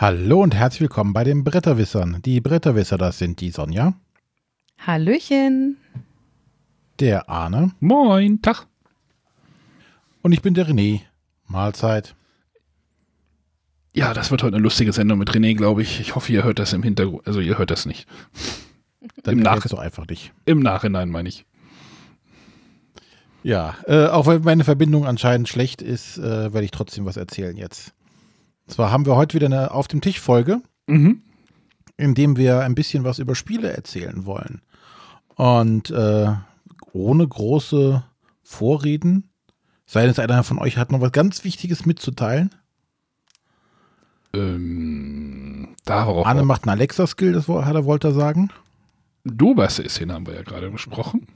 Hallo und herzlich willkommen bei den Bretterwissern. Die Bretterwisser, das sind die Sonja. Hallöchen. Der Arne. Moin, Tag. Und ich bin der René. Mahlzeit. Ja, das wird heute eine lustige Sendung mit René, glaube ich. Ich hoffe, ihr hört das im Hintergrund. Also ihr hört das nicht. Dann Im, Nach doch einfach nicht. Im Nachhinein meine ich. Ja, äh, auch wenn meine Verbindung anscheinend schlecht ist, äh, werde ich trotzdem was erzählen jetzt. Und zwar haben wir heute wieder eine Auf dem Tisch Folge, mhm. in dem wir ein bisschen was über Spiele erzählen wollen. Und äh, ohne große Vorreden, sei denn, einer von euch hat noch was ganz Wichtiges mitzuteilen. Ähm, darauf Arne macht einen Alexa-Skill, das hat er wollte sagen. Dobas ist hin, haben wir ja gerade besprochen.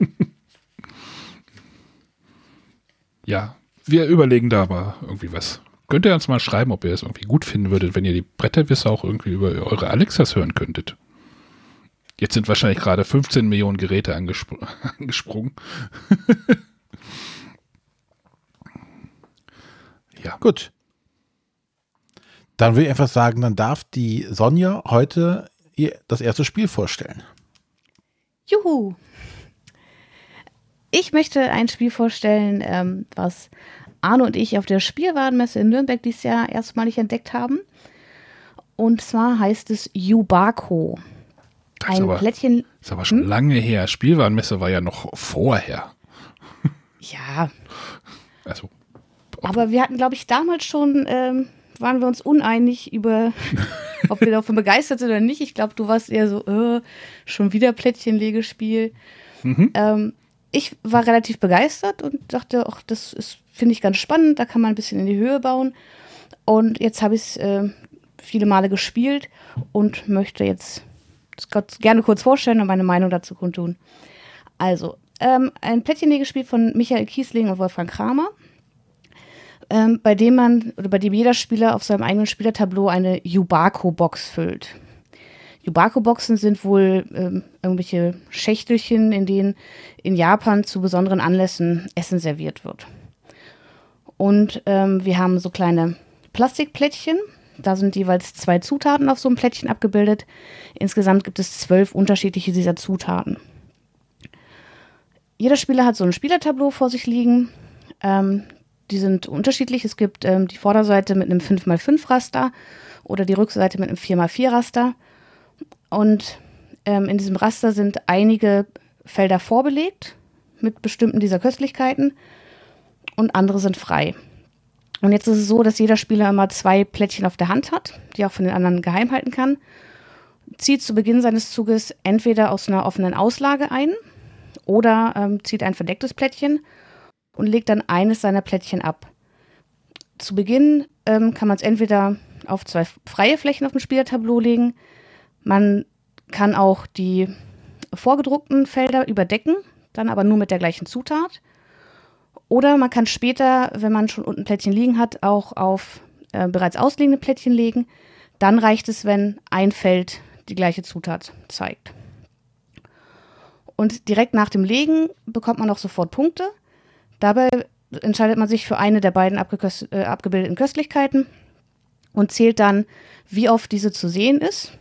ja, wir überlegen da aber irgendwie was. Könnt ihr uns mal schreiben, ob ihr es irgendwie gut finden würdet, wenn ihr die Bretterwisse auch irgendwie über eure Alexas hören könntet. Jetzt sind wahrscheinlich gerade 15 Millionen Geräte angespr angesprungen. ja. Gut. Dann will ich einfach sagen, dann darf die Sonja heute ihr das erste Spiel vorstellen. Juhu! Ich möchte ein Spiel vorstellen, ähm, was Arno und ich auf der Spielwarenmesse in Nürnberg dieses Jahr erstmalig entdeckt haben. Und zwar heißt es Yubako. Das ein aber, Plättchen. Ist aber schon hm? lange her. Spielwarenmesse war ja noch vorher. Ja. Also. Aber wir hatten, glaube ich, damals schon, ähm, waren wir uns uneinig über, ob wir davon begeistert sind oder nicht. Ich glaube, du warst eher so, äh, schon wieder Plättchenlegespiel. Mhm. Ähm, ich war relativ begeistert und dachte, ach, das ist finde ich ganz spannend, da kann man ein bisschen in die Höhe bauen. Und jetzt habe ich es äh, viele Male gespielt und möchte jetzt gerne kurz vorstellen und meine Meinung dazu kundtun. Also, ähm, ein Plättchenlegespiel von Michael Kiesling und Wolfgang Kramer, ähm, bei dem man oder bei dem jeder Spieler auf seinem eigenen Spielertableau eine Yubako-Box füllt. Yubako-Boxen sind wohl ähm, irgendwelche Schächtelchen, in denen in Japan zu besonderen Anlässen Essen serviert wird. Und ähm, wir haben so kleine Plastikplättchen. Da sind jeweils zwei Zutaten auf so einem Plättchen abgebildet. Insgesamt gibt es zwölf unterschiedliche dieser Zutaten. Jeder Spieler hat so ein Spielertableau vor sich liegen. Ähm, die sind unterschiedlich. Es gibt ähm, die Vorderseite mit einem 5x5 Raster oder die Rückseite mit einem 4x4 Raster. Und ähm, in diesem Raster sind einige Felder vorbelegt mit bestimmten dieser Köstlichkeiten und andere sind frei. Und jetzt ist es so, dass jeder Spieler immer zwei Plättchen auf der Hand hat, die er auch von den anderen geheim halten kann. Zieht zu Beginn seines Zuges entweder aus einer offenen Auslage ein oder ähm, zieht ein verdecktes Plättchen und legt dann eines seiner Plättchen ab. Zu Beginn ähm, kann man es entweder auf zwei freie Flächen auf dem Spielertableau legen. Man kann auch die vorgedruckten Felder überdecken, dann aber nur mit der gleichen Zutat. Oder man kann später, wenn man schon unten Plättchen liegen hat, auch auf äh, bereits ausliegende Plättchen legen. Dann reicht es, wenn ein Feld die gleiche Zutat zeigt. Und direkt nach dem Legen bekommt man auch sofort Punkte. Dabei entscheidet man sich für eine der beiden äh, abgebildeten Köstlichkeiten und zählt dann, wie oft diese zu sehen ist,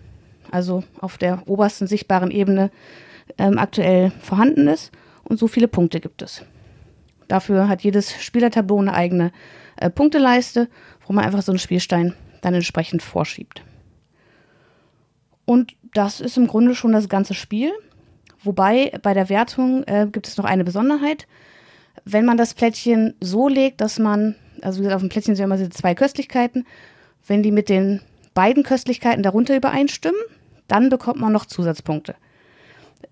also auf der obersten sichtbaren Ebene ähm, aktuell vorhanden ist. Und so viele Punkte gibt es. Dafür hat jedes Spielertableau eine eigene äh, Punkteleiste, wo man einfach so einen Spielstein dann entsprechend vorschiebt. Und das ist im Grunde schon das ganze Spiel. Wobei bei der Wertung äh, gibt es noch eine Besonderheit. Wenn man das Plättchen so legt, dass man, also wie gesagt, auf dem Plättchen sind immer diese zwei Köstlichkeiten, wenn die mit den beiden Köstlichkeiten darunter übereinstimmen, dann bekommt man noch Zusatzpunkte.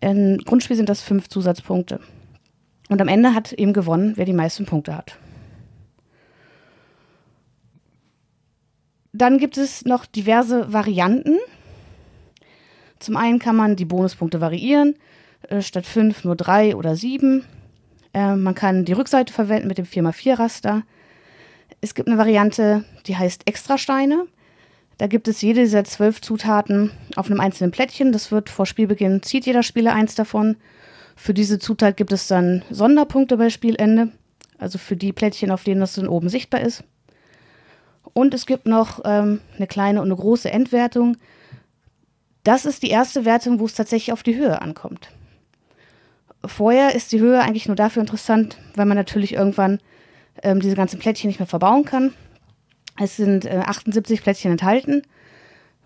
Im Grundspiel sind das fünf Zusatzpunkte. Und am Ende hat eben gewonnen, wer die meisten Punkte hat. Dann gibt es noch diverse Varianten. Zum einen kann man die Bonuspunkte variieren, äh, statt 5 nur 3 oder 7. Äh, man kann die Rückseite verwenden mit dem 4x4-Raster. Es gibt eine Variante, die heißt Extrasteine. Da gibt es jede dieser zwölf Zutaten auf einem einzelnen Plättchen. Das wird vor Spielbeginn, zieht jeder Spieler eins davon für diese Zutat gibt es dann Sonderpunkte bei Spielende, also für die Plättchen, auf denen das dann oben sichtbar ist. Und es gibt noch ähm, eine kleine und eine große Endwertung. Das ist die erste Wertung, wo es tatsächlich auf die Höhe ankommt. Vorher ist die Höhe eigentlich nur dafür interessant, weil man natürlich irgendwann ähm, diese ganzen Plättchen nicht mehr verbauen kann. Es sind äh, 78 Plättchen enthalten.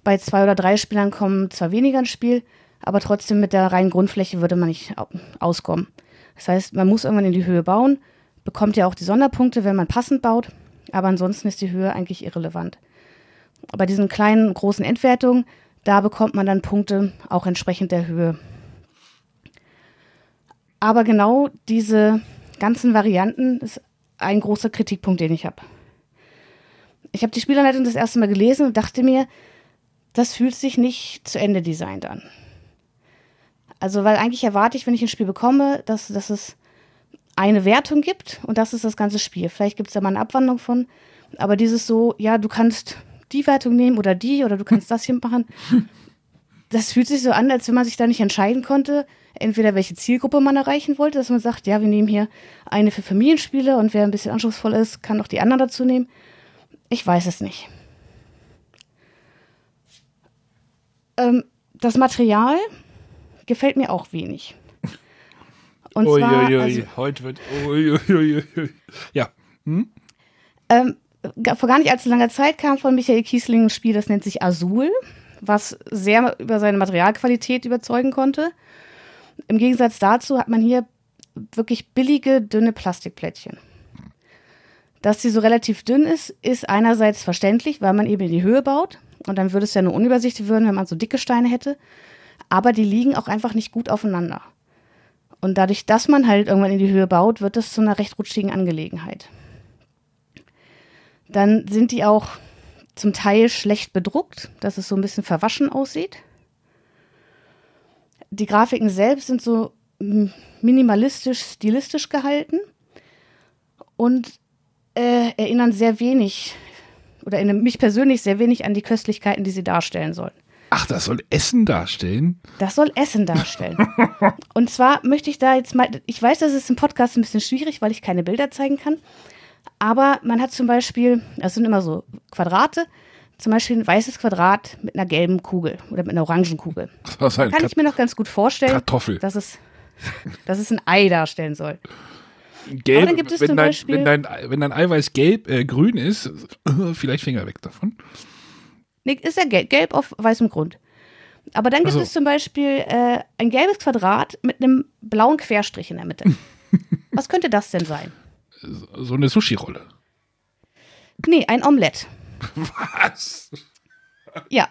Bei zwei oder drei Spielern kommen zwar weniger ins Spiel, aber trotzdem mit der reinen Grundfläche würde man nicht auskommen. Das heißt, man muss irgendwann in die Höhe bauen, bekommt ja auch die Sonderpunkte, wenn man passend baut, aber ansonsten ist die Höhe eigentlich irrelevant. Bei diesen kleinen, großen Endwertungen, da bekommt man dann Punkte auch entsprechend der Höhe. Aber genau diese ganzen Varianten ist ein großer Kritikpunkt, den ich habe. Ich habe die Spielerleitung das erste Mal gelesen und dachte mir, das fühlt sich nicht zu Ende designt an. Also, weil eigentlich erwarte ich, wenn ich ein Spiel bekomme, dass, dass es eine Wertung gibt und das ist das ganze Spiel. Vielleicht gibt es da mal eine Abwandlung von, aber dieses so, ja, du kannst die Wertung nehmen oder die oder du kannst das hier machen. Das fühlt sich so an, als wenn man sich da nicht entscheiden konnte, entweder welche Zielgruppe man erreichen wollte, dass man sagt, ja, wir nehmen hier eine für Familienspiele und wer ein bisschen anspruchsvoll ist, kann auch die anderen dazu nehmen. Ich weiß es nicht. Ähm, das Material gefällt mir auch wenig. Und ui, zwar, ui, ui. Also, heute wird ja. Hm? Ähm, vor gar nicht allzu langer Zeit kam von Michael Kiesling ein Spiel, das nennt sich Azul, was sehr über seine Materialqualität überzeugen konnte. Im Gegensatz dazu hat man hier wirklich billige, dünne Plastikplättchen. Dass sie so relativ dünn ist, ist einerseits verständlich, weil man eben in die Höhe baut. Und dann würde es ja nur unübersichtlich werden, wenn man so dicke Steine hätte. Aber die liegen auch einfach nicht gut aufeinander. Und dadurch, dass man halt irgendwann in die Höhe baut, wird es zu einer recht rutschigen Angelegenheit. Dann sind die auch zum Teil schlecht bedruckt, dass es so ein bisschen verwaschen aussieht. Die Grafiken selbst sind so minimalistisch, stilistisch gehalten und äh, erinnern sehr wenig oder erinnern mich persönlich sehr wenig an die Köstlichkeiten, die sie darstellen sollen. Ach, das soll Essen darstellen? Das soll Essen darstellen. und zwar möchte ich da jetzt mal, ich weiß, das ist im Podcast ein bisschen schwierig, weil ich keine Bilder zeigen kann, aber man hat zum Beispiel, das sind immer so Quadrate, zum Beispiel ein weißes Quadrat mit einer gelben Kugel oder mit einer orangen Kugel. Das kann Kat ich mir noch ganz gut vorstellen, Kartoffel. Dass, es, dass es ein Ei darstellen soll. Gelb, Aber dann gibt es wenn, zum dein, Beispiel, wenn, dein, wenn dein Eiweiß gelb, äh, grün ist, vielleicht Finger weg davon. Nee, ist ja gelb, gelb auf weißem Grund. Aber dann gibt also. es zum Beispiel äh, ein gelbes Quadrat mit einem blauen Querstrich in der Mitte. Was könnte das denn sein? So eine Sushi-Rolle. Nee, ein Omelett. Was? Ja.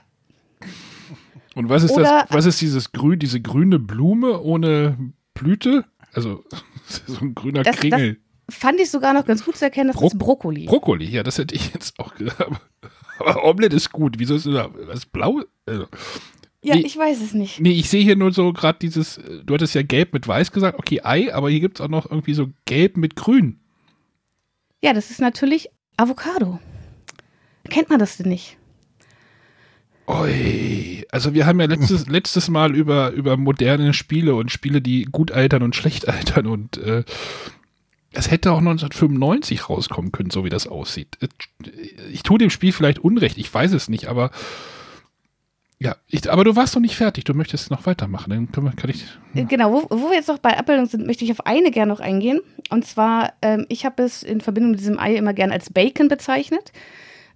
Und was ist Oder, das? Was ist dieses grün, diese grüne Blume ohne Blüte? Also so ein grüner das, Kringel. Das fand ich sogar noch ganz gut zu erkennen, das Bro ist Brokkoli. Brokkoli, ja, das hätte ich jetzt auch gesagt. Aber Omelette ist gut. Wieso ist das, das blau? Also, ja, nee, ich weiß es nicht. Nee, ich sehe hier nur so gerade dieses, du hattest ja gelb mit weiß gesagt, okay, Ei, aber hier gibt es auch noch irgendwie so gelb mit grün. Ja, das ist natürlich Avocado. Kennt man das denn nicht? Oi, also wir haben ja letztes, letztes Mal über, über moderne Spiele und Spiele, die gut altern und schlecht altern und äh, es hätte auch 1995 rauskommen können, so wie das aussieht. Ich tue dem Spiel vielleicht Unrecht, ich weiß es nicht, aber ja, ich, aber du warst noch nicht fertig, du möchtest noch weitermachen, dann können wir, kann ich. Ja. Genau, wo, wo, wir jetzt noch bei Abbildung sind, möchte ich auf eine gerne noch eingehen. Und zwar, ähm, ich habe es in Verbindung mit diesem Ei immer gern als Bacon bezeichnet,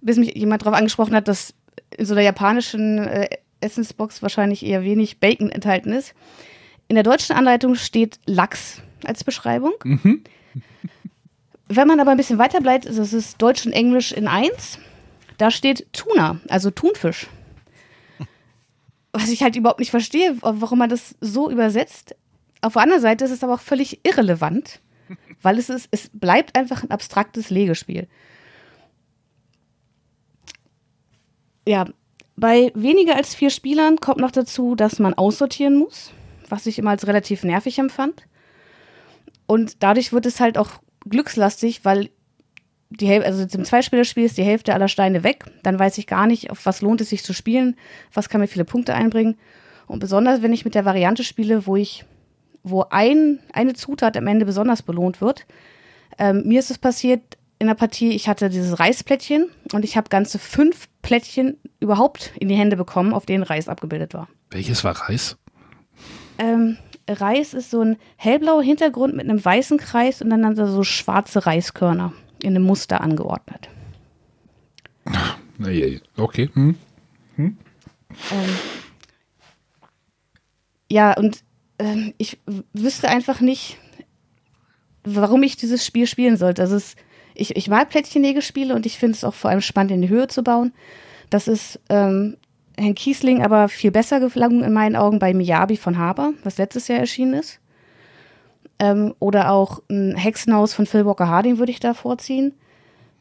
bis mich jemand darauf angesprochen hat, dass in so einer japanischen äh, Essensbox wahrscheinlich eher wenig Bacon enthalten ist. In der deutschen Anleitung steht Lachs als Beschreibung. Mhm. Wenn man aber ein bisschen weiter bleibt, das ist Deutsch und Englisch in eins, da steht Tuna, also Thunfisch was ich halt überhaupt nicht verstehe, warum man das so übersetzt. Auf der anderen Seite ist es aber auch völlig irrelevant, weil es ist, es bleibt einfach ein abstraktes Legespiel. Ja, bei weniger als vier Spielern kommt noch dazu, dass man aussortieren muss, was ich immer als relativ nervig empfand. Und dadurch wird es halt auch glückslastig, weil die Hälfte, also zum Zweispielerspiel ist die Hälfte aller Steine weg. Dann weiß ich gar nicht, auf was lohnt es sich zu spielen, was kann mir viele Punkte einbringen. Und besonders, wenn ich mit der Variante spiele, wo ich, wo ein, eine Zutat am Ende besonders belohnt wird. Ähm, mir ist es passiert, in der Partie, ich hatte dieses Reisplättchen und ich habe ganze fünf Plättchen überhaupt in die Hände bekommen, auf denen Reis abgebildet war. Welches war Reis? Ähm, Reis ist so ein hellblauer Hintergrund mit einem weißen Kreis und dann so schwarze Reiskörner in einem Muster angeordnet. Okay. Hm. Hm. Ähm, ja, und ähm, ich wüsste einfach nicht, warum ich dieses Spiel spielen sollte. Also es, ich, ich mag Plättchenlegespiele und ich finde es auch vor allem spannend, in die Höhe zu bauen. Das ist ähm, Herrn Kiesling aber viel besser gelungen in meinen Augen bei Miyabi von Haber, was letztes Jahr erschienen ist. Ähm, oder auch ein Hexenhaus von Phil Walker Harding würde ich da vorziehen.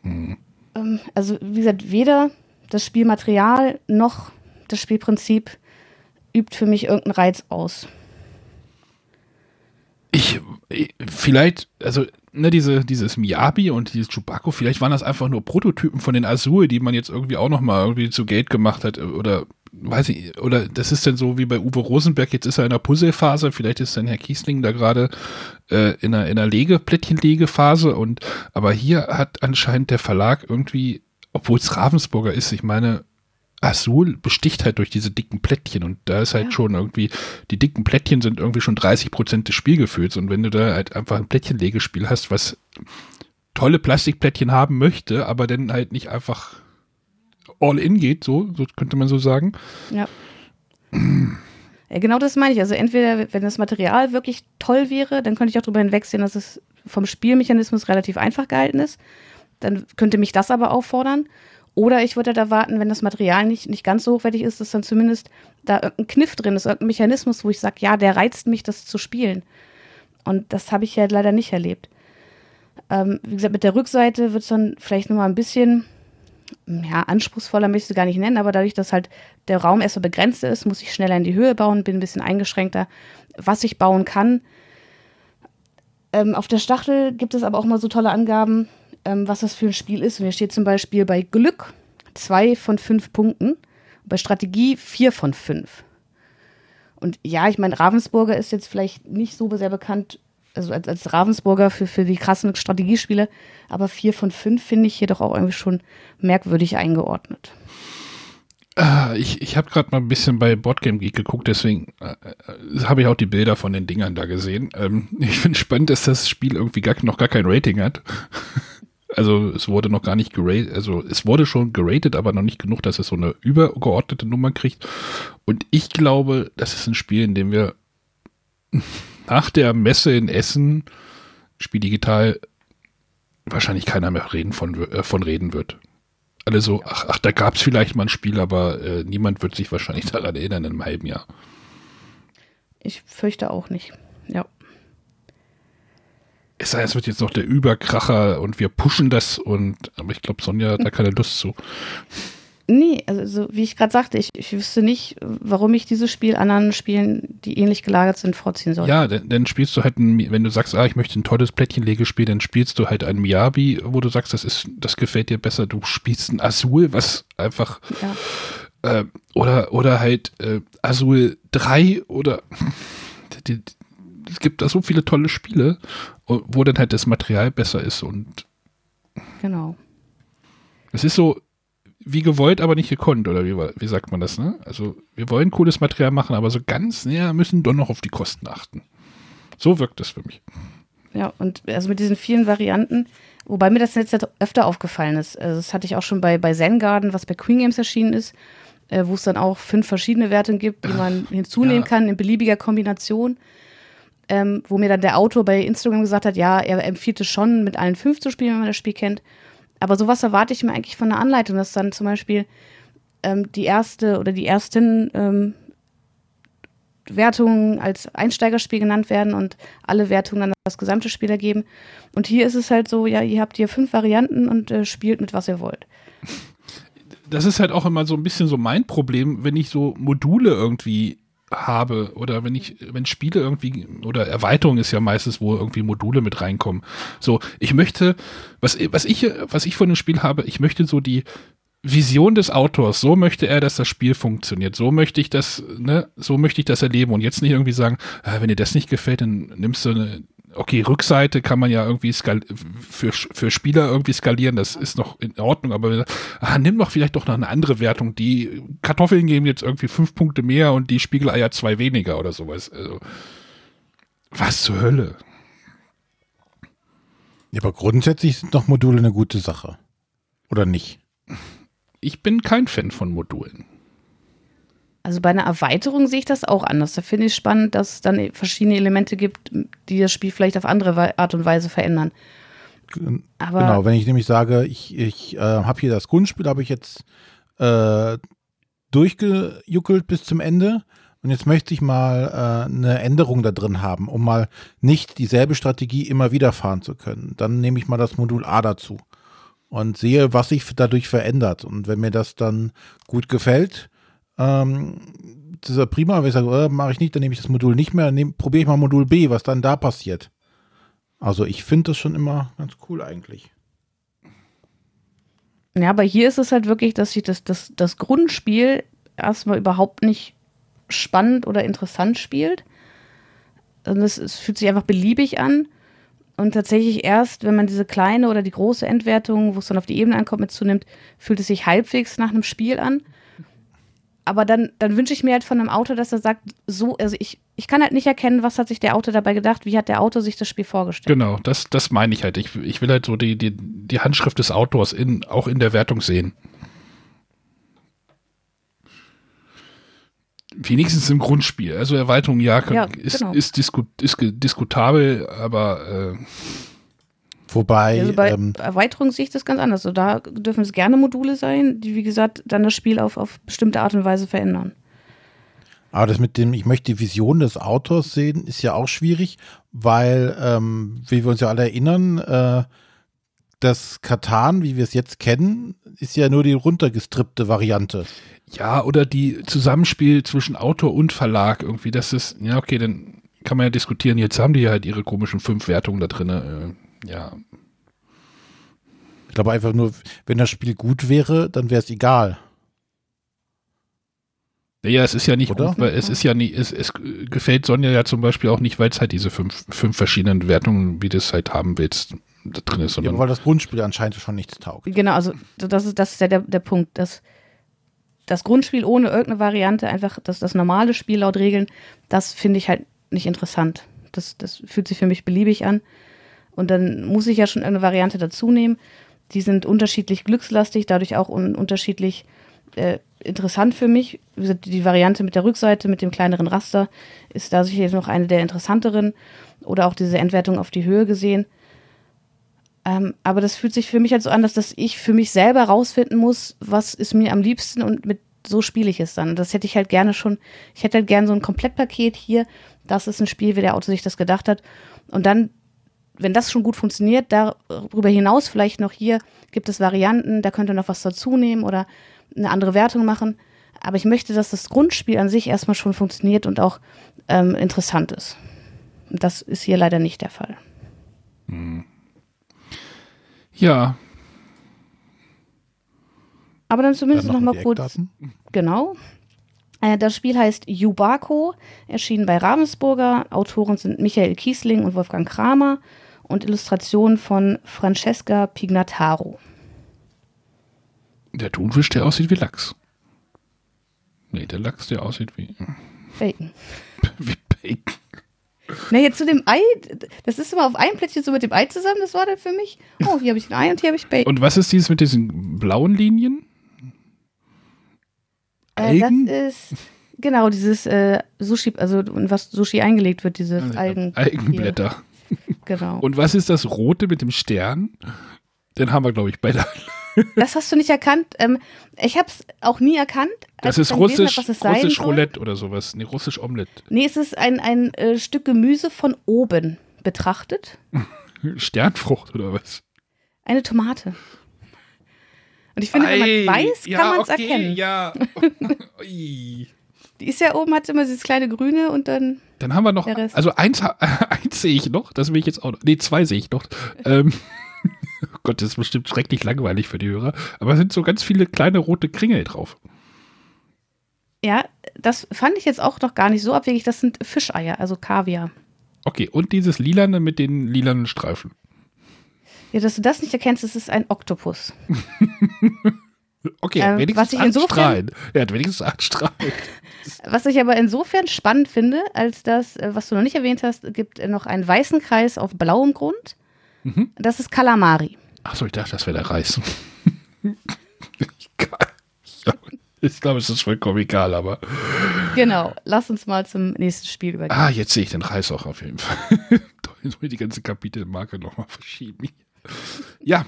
Mhm. Ähm, also, wie gesagt, weder das Spielmaterial noch das Spielprinzip übt für mich irgendeinen Reiz aus. Ich, vielleicht, also, ne, diese, dieses Miyabi und dieses Chewbacca, vielleicht waren das einfach nur Prototypen von den Azul, die man jetzt irgendwie auch nochmal irgendwie zu Gate gemacht hat oder weiß ich, oder das ist dann so wie bei Uwe Rosenberg, jetzt ist er in der Puzzlephase, vielleicht ist dann Herr Kiesling da gerade äh, in einer, in einer Lege, Plättchenlegephase und aber hier hat anscheinend der Verlag irgendwie, obwohl es Ravensburger ist, ich meine, Azul besticht halt durch diese dicken Plättchen und da ist halt ja. schon irgendwie, die dicken Plättchen sind irgendwie schon 30 Prozent des Spielgefühls und wenn du da halt einfach ein Plättchenlegespiel hast, was tolle Plastikplättchen haben möchte, aber dann halt nicht einfach all in geht, so, so könnte man so sagen. Ja. ja. Genau das meine ich. Also entweder, wenn das Material wirklich toll wäre, dann könnte ich auch darüber hinwegsehen, dass es vom Spielmechanismus relativ einfach gehalten ist. Dann könnte mich das aber auffordern. Oder ich würde halt erwarten, wenn das Material nicht, nicht ganz so hochwertig ist, dass dann zumindest da irgendein Kniff drin ist, irgendein Mechanismus, wo ich sage, ja, der reizt mich, das zu spielen. Und das habe ich ja leider nicht erlebt. Ähm, wie gesagt, mit der Rückseite wird es dann vielleicht nochmal ein bisschen ja, anspruchsvoller möchte ich es gar nicht nennen, aber dadurch, dass halt der Raum erstmal begrenzt ist, muss ich schneller in die Höhe bauen, bin ein bisschen eingeschränkter, was ich bauen kann. Ähm, auf der Stachel gibt es aber auch mal so tolle Angaben, ähm, was das für ein Spiel ist. Und hier steht zum Beispiel bei Glück zwei von fünf Punkten, bei Strategie vier von fünf. Und ja, ich meine, Ravensburger ist jetzt vielleicht nicht so sehr bekannt, also als, als Ravensburger für, für die krassen Strategiespiele, aber vier von fünf finde ich hier doch auch irgendwie schon merkwürdig eingeordnet. Ah, ich, ich habe gerade mal ein bisschen bei Boardgame Geek geguckt, deswegen äh, äh, habe ich auch die Bilder von den Dingern da gesehen. Ähm, ich finde spannend, dass das Spiel irgendwie gar, noch gar kein Rating hat. Also es wurde noch gar nicht geratet, also es wurde schon geratet, aber noch nicht genug, dass es so eine übergeordnete Nummer kriegt. Und ich glaube, das ist ein Spiel, in dem wir nach der Messe in Essen, Spiel digital, wahrscheinlich keiner mehr reden von, äh, von reden wird. Alle so, ach, ach da gab es vielleicht mal ein Spiel, aber äh, niemand wird sich wahrscheinlich daran erinnern in einem halben Jahr. Ich fürchte auch nicht, ja es sei, es wird jetzt noch der Überkracher und wir pushen das und, aber ich glaube, Sonja hat da keine Lust zu. Nee, also so, wie ich gerade sagte, ich, ich wüsste nicht, warum ich dieses Spiel anderen Spielen, die ähnlich gelagert sind, vorziehen soll. Ja, dann, dann spielst du halt, ein, wenn du sagst, ah, ich möchte ein tolles Plättchenlegespiel, dann spielst du halt ein Miyabi, wo du sagst, das ist, das gefällt dir besser. Du spielst ein Azul, was einfach ja. äh, oder oder halt äh, Azul 3 oder die, es gibt da so viele tolle Spiele, wo dann halt das Material besser ist und genau. Es ist so wie gewollt, aber nicht gekonnt, oder wie, wie sagt man das, ne? Also wir wollen cooles Material machen, aber so ganz näher müssen doch noch auf die Kosten achten. So wirkt das für mich. Ja, und also mit diesen vielen Varianten, wobei mir das jetzt öfter aufgefallen ist. Also das hatte ich auch schon bei, bei Zen Garden, was bei Queen Games erschienen ist, äh, wo es dann auch fünf verschiedene Werte gibt, die man hinzunehmen ja. kann in beliebiger Kombination ähm, wo mir dann der Autor bei Instagram gesagt hat, ja, er empfiehlt es schon, mit allen fünf zu spielen, wenn man das Spiel kennt. Aber sowas erwarte ich mir eigentlich von der Anleitung, dass dann zum Beispiel ähm, die erste oder die ersten ähm, Wertungen als Einsteigerspiel genannt werden und alle Wertungen dann das gesamte Spiel ergeben. Und hier ist es halt so, ja, ihr habt hier fünf Varianten und äh, spielt mit was ihr wollt. Das ist halt auch immer so ein bisschen so mein Problem, wenn ich so Module irgendwie habe oder wenn ich, wenn Spiele irgendwie oder Erweiterung ist ja meistens, wo irgendwie Module mit reinkommen. So, ich möchte, was, was ich, was ich von dem Spiel habe, ich möchte so die Vision des Autors, so möchte er, dass das Spiel funktioniert, so möchte ich das, ne, so möchte ich das erleben. Und jetzt nicht irgendwie sagen, ah, wenn dir das nicht gefällt, dann nimmst du eine, okay, Rückseite kann man ja irgendwie für, für Spieler irgendwie skalieren, das ist noch in Ordnung, aber ah, nimm doch vielleicht doch noch eine andere Wertung. Die Kartoffeln geben jetzt irgendwie fünf Punkte mehr und die Spiegeleier zwei weniger oder sowas. Also, was zur Hölle? Ja, aber grundsätzlich sind doch Module eine gute Sache. Oder nicht? Ich bin kein Fan von Modulen. Also bei einer Erweiterung sehe ich das auch anders. Da finde ich es spannend, dass es dann verschiedene Elemente gibt, die das Spiel vielleicht auf andere Art und Weise verändern. Aber genau, wenn ich nämlich sage, ich, ich äh, habe hier das Grundspiel, habe ich jetzt äh, durchgejuckelt bis zum Ende und jetzt möchte ich mal äh, eine Änderung da drin haben, um mal nicht dieselbe Strategie immer wieder fahren zu können. Dann nehme ich mal das Modul A dazu und sehe, was sich dadurch verändert. Und wenn mir das dann gut gefällt, ähm, das ist prima, wenn ich sage, äh, mache ich nicht, dann nehme ich das Modul nicht mehr, probiere ich mal Modul B, was dann da passiert. Also ich finde das schon immer ganz cool eigentlich. Ja, aber hier ist es halt wirklich, dass sich das, das, das Grundspiel erstmal überhaupt nicht spannend oder interessant spielt. Und es, es fühlt sich einfach beliebig an. Und tatsächlich erst, wenn man diese kleine oder die große Entwertung, wo es dann auf die Ebene ankommt, mitzunimmt, fühlt es sich halbwegs nach einem Spiel an aber dann, dann wünsche ich mir halt von einem Autor, dass er sagt, so, also ich, ich kann halt nicht erkennen, was hat sich der Autor dabei gedacht, wie hat der Autor sich das Spiel vorgestellt. Genau, das, das meine ich halt. Ich, ich will halt so die, die, die Handschrift des Autors in, auch in der Wertung sehen. Wenigstens im Grundspiel. Also Erweiterung, ja, ja ist, genau. ist, disku, ist diskutabel, aber äh, Wobei. Also bei ähm, Erweiterung sehe ich das ganz anders. Also da dürfen es gerne Module sein, die, wie gesagt, dann das Spiel auf, auf bestimmte Art und Weise verändern. Aber das mit dem, ich möchte die Vision des Autors sehen, ist ja auch schwierig, weil, ähm, wie wir uns ja alle erinnern, äh, das Katan, wie wir es jetzt kennen, ist ja nur die runtergestrippte Variante. Ja, oder die Zusammenspiel zwischen Autor und Verlag irgendwie, das ist, ja, okay, dann kann man ja diskutieren. Jetzt haben die halt ihre komischen fünf Wertungen da drin. Äh ja. Ich glaube einfach nur, wenn das Spiel gut wäre, dann wäre es egal. Ja, es ist ja nicht Oder? gut, weil es ist ja nicht, es, es gefällt Sonja ja zum Beispiel auch nicht, weil es halt diese fünf, fünf verschiedenen Wertungen, wie du es halt haben willst, da drin ist. Ja, weil das Grundspiel anscheinend schon nichts taugt. Genau, also das ist, das ist ja der, der Punkt, dass das Grundspiel ohne irgendeine Variante, einfach das, das normale Spiel laut Regeln, das finde ich halt nicht interessant. Das, das fühlt sich für mich beliebig an. Und dann muss ich ja schon eine Variante dazu nehmen. Die sind unterschiedlich glückslastig, dadurch auch un unterschiedlich äh, interessant für mich. Die Variante mit der Rückseite, mit dem kleineren Raster, ist da sicherlich noch eine der interessanteren. Oder auch diese Entwertung auf die Höhe gesehen. Ähm, aber das fühlt sich für mich halt so an, dass, dass ich für mich selber rausfinden muss, was ist mir am liebsten und mit so spiele ich es dann. Das hätte ich halt gerne schon, ich hätte halt gerne so ein Komplettpaket hier. Das ist ein Spiel, wie der Autor sich das gedacht hat. Und dann wenn das schon gut funktioniert, darüber hinaus vielleicht noch hier gibt es Varianten, da könnt ihr noch was dazu nehmen oder eine andere Wertung machen. Aber ich möchte, dass das Grundspiel an sich erstmal schon funktioniert und auch ähm, interessant ist. Und das ist hier leider nicht der Fall. Hm. Ja. Aber dann zumindest dann noch, noch mal kurz. Genau. Äh, das Spiel heißt Yubako, erschienen bei Ravensburger. Autoren sind Michael Kiesling und Wolfgang Kramer und Illustrationen von Francesca Pignataro. Der Thunfisch, der aussieht wie Lachs. Nee, der Lachs, der aussieht wie. Bacon. wie Bacon. Na, jetzt zu dem Ei, das ist immer auf einem Plättchen so mit dem Ei zusammen, das war dann für mich. Oh, hier habe ich ein Ei und hier habe ich Bacon. Und was ist dieses mit diesen blauen Linien? Äh, das ist, genau, dieses äh, Sushi, also was Sushi eingelegt wird, diese also, Algen. Algenblätter. Hier. Genau. Und was ist das Rote mit dem Stern? Den haben wir, glaube ich, beide. Das hast du nicht erkannt. Ähm, ich habe es auch nie erkannt. Das ist russisch, hab, russisch Roulette oder sowas. Nee, russisch Omelette. Nee, es ist ein, ein äh, Stück Gemüse von oben betrachtet. Sternfrucht oder was? Eine Tomate. Und ich finde, Ei, wenn man weiß, kann ja, man es okay, erkennen. Ja. Die ist ja oben, hat immer dieses kleine Grüne und dann. Dann haben wir noch, also eins, eins sehe ich noch, das will ich jetzt auch, nee, zwei sehe ich noch. Ähm, oh Gott, das ist bestimmt schrecklich langweilig für die Hörer, aber es sind so ganz viele kleine rote Kringel drauf. Ja, das fand ich jetzt auch noch gar nicht so abwegig. Das sind Fischeier, also Kaviar. Okay, und dieses Lilane mit den lilanen Streifen. Ja, dass du das nicht erkennst, es ist ein Oktopus. okay, ähm, wenigstens was ich insofern, Er hat wenigstens acht Strahlen. Was ich aber insofern spannend finde, als das, äh, was du noch nicht erwähnt hast, gibt noch einen weißen Kreis auf blauem Grund. Mhm. Das ist Kalamari. Achso, ich dachte, das wäre der Reis. ich glaube, es ist vollkommen egal, aber. Genau, lass uns mal zum nächsten Spiel übergehen. Ah, jetzt sehe ich den Reis auch auf jeden Fall. Jetzt muss ich die ganze Kapitelmarke nochmal verschieben. Ja,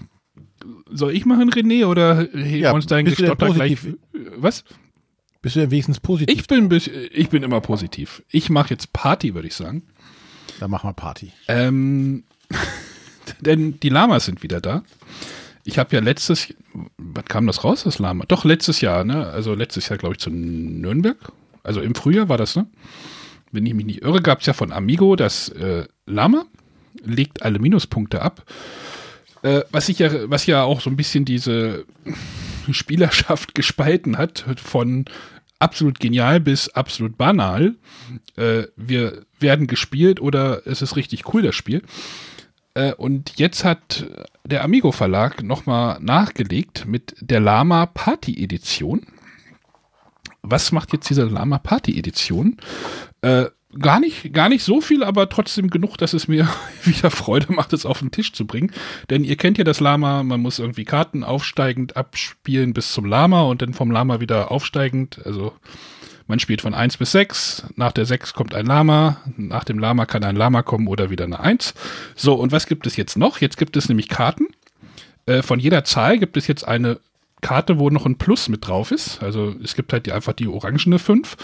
soll ich machen, René, oder heben ja, uns dein Gestotter gleich? Was? Bist du ja wenigstens positiv? Ich bin, ich bin immer positiv. Ich mache jetzt Party, würde ich sagen. Dann machen wir Party. Ähm, denn die Lamas sind wieder da. Ich habe ja letztes, wann kam das raus, das Lama? Doch, letztes Jahr, ne? Also letztes Jahr, glaube ich, zu Nürnberg. Also im Frühjahr war das, ne? Wenn ich mich nicht irre, gab es ja von Amigo das äh, Lama, legt alle Minuspunkte ab. Äh, was ich ja, was ja auch so ein bisschen diese Spielerschaft gespalten hat, von absolut genial bis absolut banal. Äh, wir werden gespielt oder es ist richtig cool, das Spiel. Äh, und jetzt hat der Amigo Verlag nochmal nachgelegt mit der Lama Party Edition. Was macht jetzt diese Lama Party Edition? Äh, gar nicht, gar nicht so viel, aber trotzdem genug, dass es mir wieder Freude macht, es auf den Tisch zu bringen. Denn ihr kennt ja das Lama, man muss irgendwie Karten aufsteigend abspielen bis zum Lama und dann vom Lama wieder aufsteigend. Also man spielt von 1 bis 6, nach der 6 kommt ein Lama, nach dem Lama kann ein Lama kommen oder wieder eine 1. So, und was gibt es jetzt noch? Jetzt gibt es nämlich Karten. Äh, von jeder Zahl gibt es jetzt eine Karte, wo noch ein Plus mit drauf ist. Also es gibt halt die, einfach die orangene 5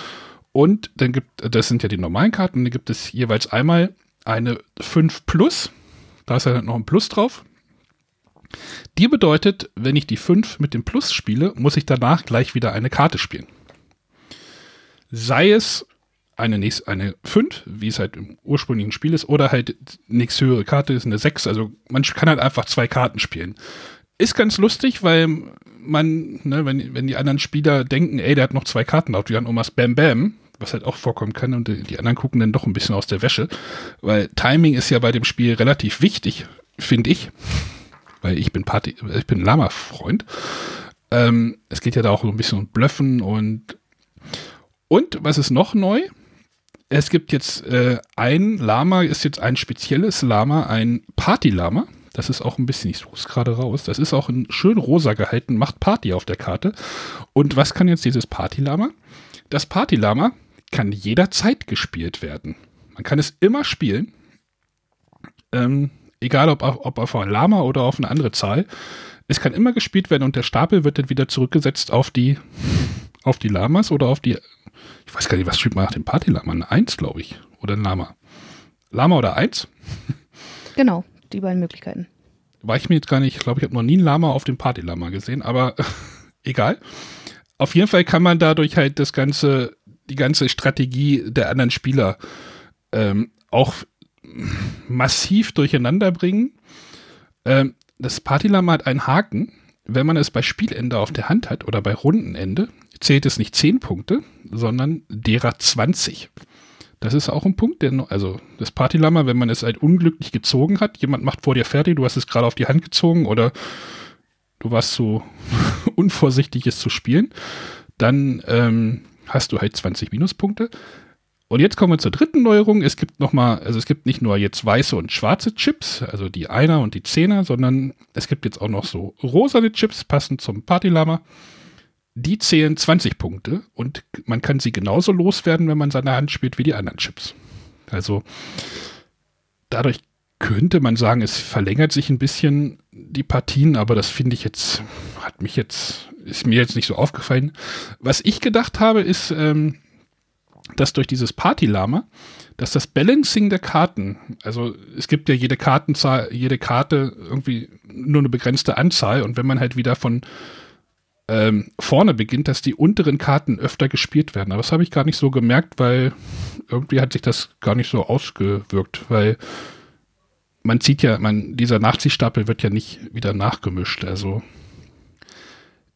und dann gibt, das sind ja die normalen Karten, dann gibt es jeweils einmal eine 5 Plus. Da ist ja noch ein Plus drauf. Die bedeutet, wenn ich die 5 mit dem Plus spiele, muss ich danach gleich wieder eine Karte spielen. Sei es eine, eine 5, wie es halt im ursprünglichen Spiel ist, oder halt nächste höhere Karte ist eine 6. Also man kann halt einfach zwei Karten spielen. Ist ganz lustig, weil man, ne, wenn, wenn die anderen Spieler denken, ey, der hat noch zwei Karten drauf, die haben irgendwas Bam Bam, was halt auch vorkommen kann und die, anderen gucken dann doch ein bisschen aus der Wäsche, weil Timing ist ja bei dem Spiel relativ wichtig, finde ich, weil ich bin Party, ich bin Lama-Freund. Ähm, es geht ja da auch so ein bisschen um Blöffen und und was ist noch neu? Es gibt jetzt äh, ein Lama, ist jetzt ein spezielles Lama, ein Party-Lama. Das ist auch ein bisschen, ich suche es gerade raus. Das ist auch ein schön rosa gehalten, macht Party auf der Karte. Und was kann jetzt dieses Party-Lama? Das Party-Lama kann jederzeit gespielt werden. Man kann es immer spielen. Ähm, egal ob, ob auf ein Lama oder auf eine andere Zahl. Es kann immer gespielt werden und der Stapel wird dann wieder zurückgesetzt auf die, auf die Lamas oder auf die. Ich weiß gar nicht, was spielt man nach dem Party-Lama? Eine Eins, glaube ich. Oder ein Lama. Lama oder Eins? Genau, die beiden Möglichkeiten. War ich mir jetzt gar nicht, ich glaube, ich habe noch nie ein Lama auf dem Party-Lama gesehen, aber egal. Auf jeden Fall kann man dadurch halt das ganze die ganze Strategie der anderen Spieler ähm, auch massiv durcheinander bringen. Ähm, das Partylama hat einen Haken. Wenn man es bei Spielende auf der Hand hat oder bei Rundenende, zählt es nicht 10 Punkte, sondern derer 20. Das ist auch ein Punkt, der, also das Partylama, wenn man es halt unglücklich gezogen hat, jemand macht vor dir fertig, du hast es gerade auf die Hand gezogen oder du warst so unvorsichtig, es zu spielen, dann ähm, hast du halt 20 Minuspunkte. Und jetzt kommen wir zur dritten Neuerung. Es gibt nochmal, also es gibt nicht nur jetzt weiße und schwarze Chips, also die Einer und die Zehner, sondern es gibt jetzt auch noch so rosane Chips, passend zum Partylama. Die zählen 20 Punkte und man kann sie genauso loswerden, wenn man seine Hand spielt, wie die anderen Chips. Also dadurch könnte man sagen, es verlängert sich ein bisschen die Partien, aber das finde ich jetzt, hat mich jetzt, ist mir jetzt nicht so aufgefallen. Was ich gedacht habe, ist, ähm, dass durch dieses Party-Lama, dass das Balancing der Karten, also es gibt ja jede Kartenzahl, jede Karte irgendwie nur eine begrenzte Anzahl und wenn man halt wieder von ähm, vorne beginnt, dass die unteren Karten öfter gespielt werden. Aber das habe ich gar nicht so gemerkt, weil irgendwie hat sich das gar nicht so ausgewirkt, weil man zieht ja, man, dieser Nachziehstapel wird ja nicht wieder nachgemischt. Also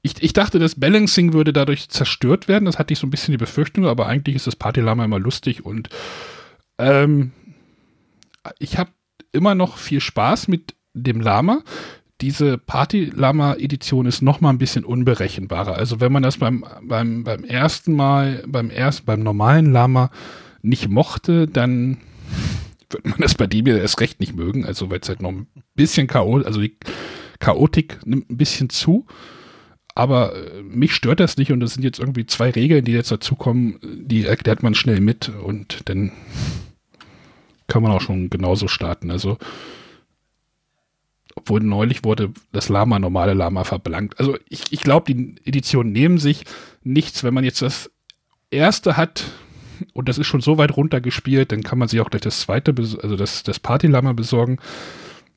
ich, ich dachte, das Balancing würde dadurch zerstört werden. Das hatte ich so ein bisschen die Befürchtung, aber eigentlich ist das Partylama immer lustig und ähm, ich habe immer noch viel Spaß mit dem Lama. Diese Party-Lama-Edition ist noch mal ein bisschen unberechenbarer. Also wenn man das beim, beim, beim ersten Mal, beim ersten, beim normalen Lama nicht mochte, dann wird man das bei dem ja erst recht nicht mögen. Also weil es halt noch ein bisschen chaotisch, also die Chaotik nimmt ein bisschen zu. Aber äh, mich stört das nicht und das sind jetzt irgendwie zwei Regeln, die jetzt dazukommen, die erklärt man schnell mit und dann kann man auch schon genauso starten. Also, obwohl neulich wurde das Lama, normale Lama verlangt. Also ich, ich glaube, die Editionen nehmen sich nichts, wenn man jetzt das erste hat und das ist schon so weit runtergespielt, dann kann man sich auch gleich das zweite, also das, das Party-Lama besorgen.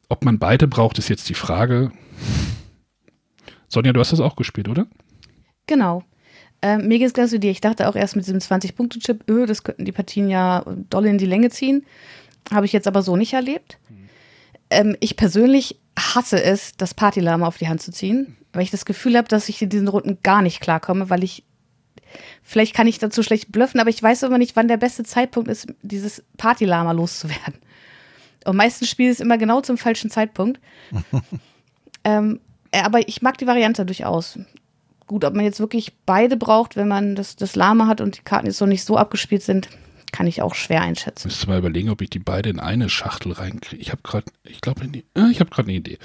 Ob man beide braucht, ist jetzt die Frage. Sonja, du hast das auch gespielt, oder? Genau. Ähm, mir geht es gleich dir. Ich dachte auch erst mit diesem 20-Punkte-Chip, öh, das könnten die Partien ja doll in die Länge ziehen. Habe ich jetzt aber so nicht erlebt. Ähm, ich persönlich hasse es, das Partylama auf die Hand zu ziehen, weil ich das Gefühl habe, dass ich in diesen Runden gar nicht klarkomme, weil ich vielleicht kann ich dazu schlecht blöffen, aber ich weiß immer nicht, wann der beste Zeitpunkt ist, dieses Partylama loszuwerden. Und meistens spiele ich es immer genau zum falschen Zeitpunkt. ähm, äh, aber ich mag die Variante durchaus. Gut, ob man jetzt wirklich beide braucht, wenn man das, das Lama hat und die Karten jetzt noch nicht so abgespielt sind, kann ich auch schwer einschätzen. Müsste mal überlegen, ob ich die beide in eine Schachtel reinkriege. Ich habe gerade, ich glaube, äh, ich habe gerade eine Idee.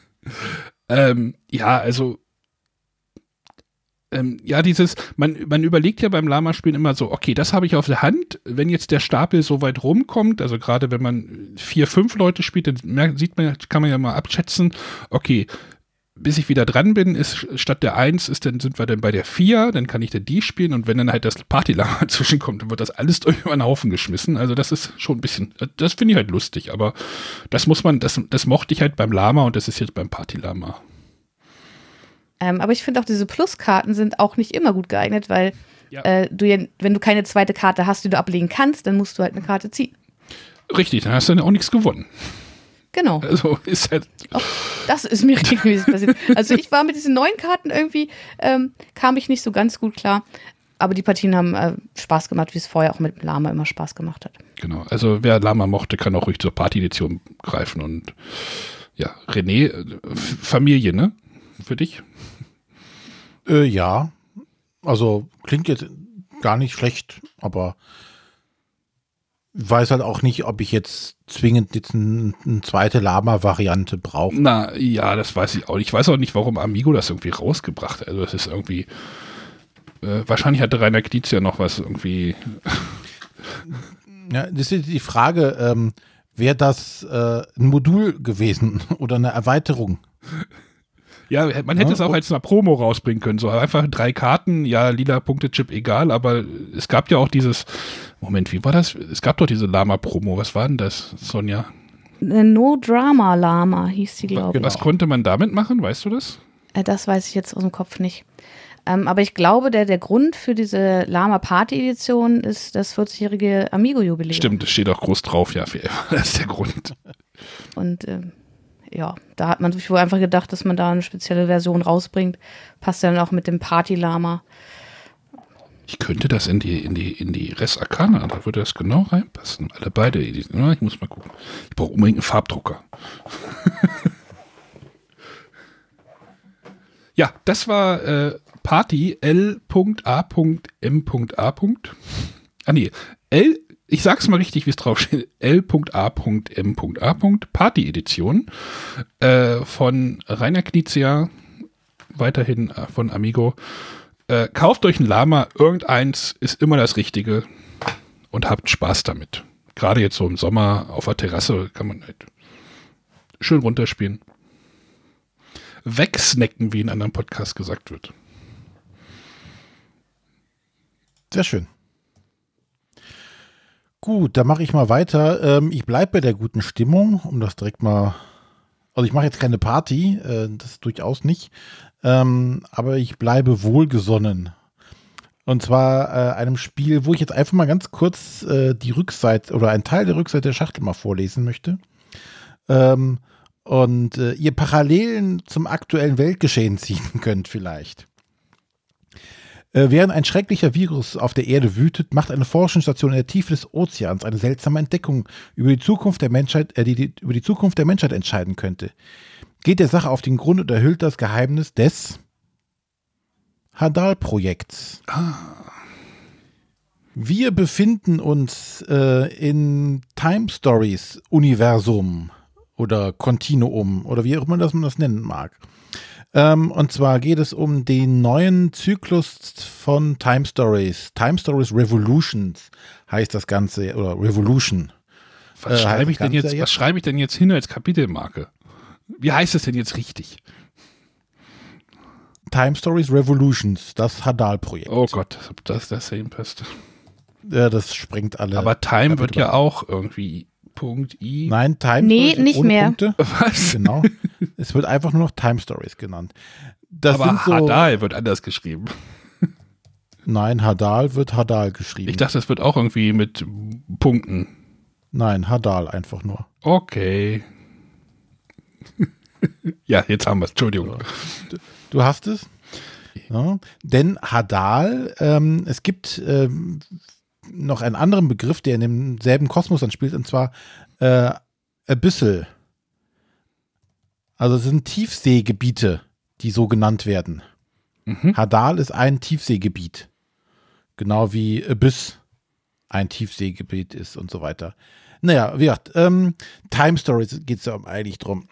ähm, ja, also ähm, ja, dieses, man, man überlegt ja beim Lama-Spielen immer so, okay, das habe ich auf der Hand. Wenn jetzt der Stapel so weit rumkommt, also gerade wenn man vier, fünf Leute spielt, dann merkt, sieht man, kann man ja mal abschätzen, okay, bis ich wieder dran bin, ist statt der 1 ist dann sind wir dann bei der 4, dann kann ich dann die spielen und wenn dann halt das Partylama zwischenkommt, dann wird das alles durch über den Haufen geschmissen. Also das ist schon ein bisschen, das finde ich halt lustig, aber das muss man, das, das mochte ich halt beim Lama und das ist jetzt beim Partylama. Ähm, aber ich finde auch diese Pluskarten sind auch nicht immer gut geeignet, weil ja. äh, du ja, wenn du keine zweite Karte hast, die du ablegen kannst, dann musst du halt eine Karte ziehen. Richtig, dann hast du dann auch nichts gewonnen. Genau. Also ist halt. Oh, das ist mir regelmäßig passiert. Also ich war mit diesen neuen Karten irgendwie, ähm, kam ich nicht so ganz gut klar. Aber die Partien haben äh, Spaß gemacht, wie es vorher auch mit Lama immer Spaß gemacht hat. Genau. Also wer Lama mochte, kann auch ruhig zur Party-Edition greifen. Und ja, René, äh, Familie, ne? Für dich? Äh, ja. Also klingt jetzt gar nicht schlecht, aber weiß halt auch nicht, ob ich jetzt zwingend jetzt eine, zweite Lama-Variante brauche. Na ja, das weiß ich auch nicht. Ich weiß auch nicht, warum Amigo das irgendwie rausgebracht hat. Also das ist irgendwie. Äh, wahrscheinlich hatte Rainer Knietz ja noch was irgendwie. ja, das ist die Frage, ähm, wäre das äh, ein Modul gewesen oder eine Erweiterung? Ja, man hätte ja, es auch als eine Promo rausbringen können. So einfach drei Karten, ja, lila Punkte-Chip, egal, aber es gab ja auch dieses, Moment, wie war das? Es gab doch diese Lama-Promo. Was war denn das, Sonja? No Drama Lama hieß sie, glaube ich. Was konnte man damit machen? Weißt du das? Äh, das weiß ich jetzt aus dem Kopf nicht. Ähm, aber ich glaube, der, der Grund für diese Lama Party Edition ist das 40-jährige Amigo-Jubiläum. Stimmt, das steht auch groß drauf, ja, das ist der Grund. Und ähm, ja, da hat man sich wohl einfach gedacht, dass man da eine spezielle Version rausbringt. Passt dann auch mit dem Party-Lama. Ich könnte das in die, in die, in die Res Arcana, da würde das genau reinpassen. Alle beide. Ich muss mal gucken. Ich brauche unbedingt einen Farbdrucker. ja, das war äh, Party L.A.M.A. Ah nee, L ich sag's mal richtig, wie es draufsteht, L.A.M.A. Party-Edition äh, von Rainer Knizia, weiterhin äh, von Amigo. Äh, kauft euch ein Lama, irgendeins ist immer das Richtige und habt Spaß damit. Gerade jetzt so im Sommer auf der Terrasse kann man halt schön runterspielen. Wegsnacken, wie in anderen Podcasts gesagt wird. Sehr schön. Gut, dann mache ich mal weiter. Ähm, ich bleibe bei der guten Stimmung, um das direkt mal. Also ich mache jetzt keine Party, äh, das durchaus nicht. Ähm, aber ich bleibe wohlgesonnen. Und zwar äh, einem Spiel, wo ich jetzt einfach mal ganz kurz äh, die Rückseite oder einen Teil der Rückseite der Schachtel mal vorlesen möchte. Ähm, und äh, ihr Parallelen zum aktuellen Weltgeschehen ziehen könnt vielleicht. Äh, während ein schrecklicher Virus auf der Erde wütet, macht eine Forschungsstation in der Tiefe des Ozeans eine seltsame Entdeckung über die Zukunft der Menschheit, äh, die, die über die Zukunft der Menschheit entscheiden könnte. Geht der Sache auf den Grund und erhüllt das Geheimnis des Hadal-Projekts. Ah. Wir befinden uns äh, in Time Stories Universum oder Kontinuum oder wie auch immer das man das nennen mag. Ähm, und zwar geht es um den neuen Zyklus von Time Stories. Time Stories Revolutions heißt das Ganze, oder Revolution. Was, äh, schreibe, ich denn jetzt, was schreibe ich denn jetzt hin als Kapitelmarke? Wie heißt es denn jetzt richtig? Time Stories Revolutions, das Hadal-Projekt. Oh Gott, ob das das passt. Ja, das sprengt alle. Aber Time wird ja auch irgendwie Punkt I. Nein, Time nee, Stories nicht mehr. Punkte. Was? Genau. es wird einfach nur noch Time Stories genannt. Das Aber so, Hadal wird anders geschrieben. Nein, Hadal wird Hadal geschrieben. Ich dachte, das wird auch irgendwie mit Punkten. Nein, Hadal einfach nur. Okay. ja, jetzt haben wir es. Entschuldigung. Du, du hast es? Ja, denn Hadal, ähm, es gibt ähm, noch einen anderen Begriff, der in demselben Kosmos dann spielt, und zwar äh, Abyssal. Also es sind Tiefseegebiete, die so genannt werden. Mhm. Hadal ist ein Tiefseegebiet. Genau wie Abyss ein Tiefseegebiet ist und so weiter. Naja, wie gesagt, ähm, Time Stories geht es ja eigentlich drum.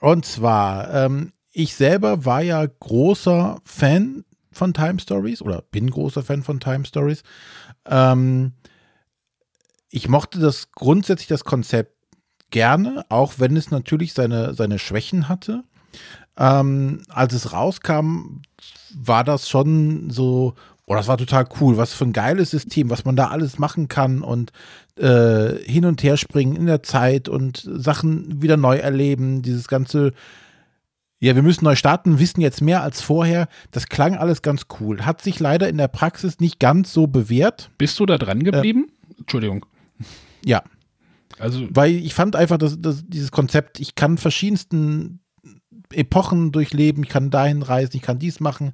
Und zwar, ähm, ich selber war ja großer Fan von Time Stories oder bin großer Fan von Time Stories. Ähm, ich mochte das grundsätzlich das Konzept gerne, auch wenn es natürlich seine, seine Schwächen hatte. Ähm, als es rauskam, war das schon so, oh, das war total cool, was für ein geiles System, was man da alles machen kann und äh, hin und her springen in der Zeit und Sachen wieder neu erleben, dieses ganze ja, wir müssen neu starten, wissen jetzt mehr als vorher. Das klang alles ganz cool. Hat sich leider in der Praxis nicht ganz so bewährt. Bist du da dran geblieben? Äh, Entschuldigung. Ja. Also, Weil ich fand einfach, dass, dass dieses Konzept, ich kann verschiedensten Epochen durchleben, ich kann dahin reisen, ich kann dies machen.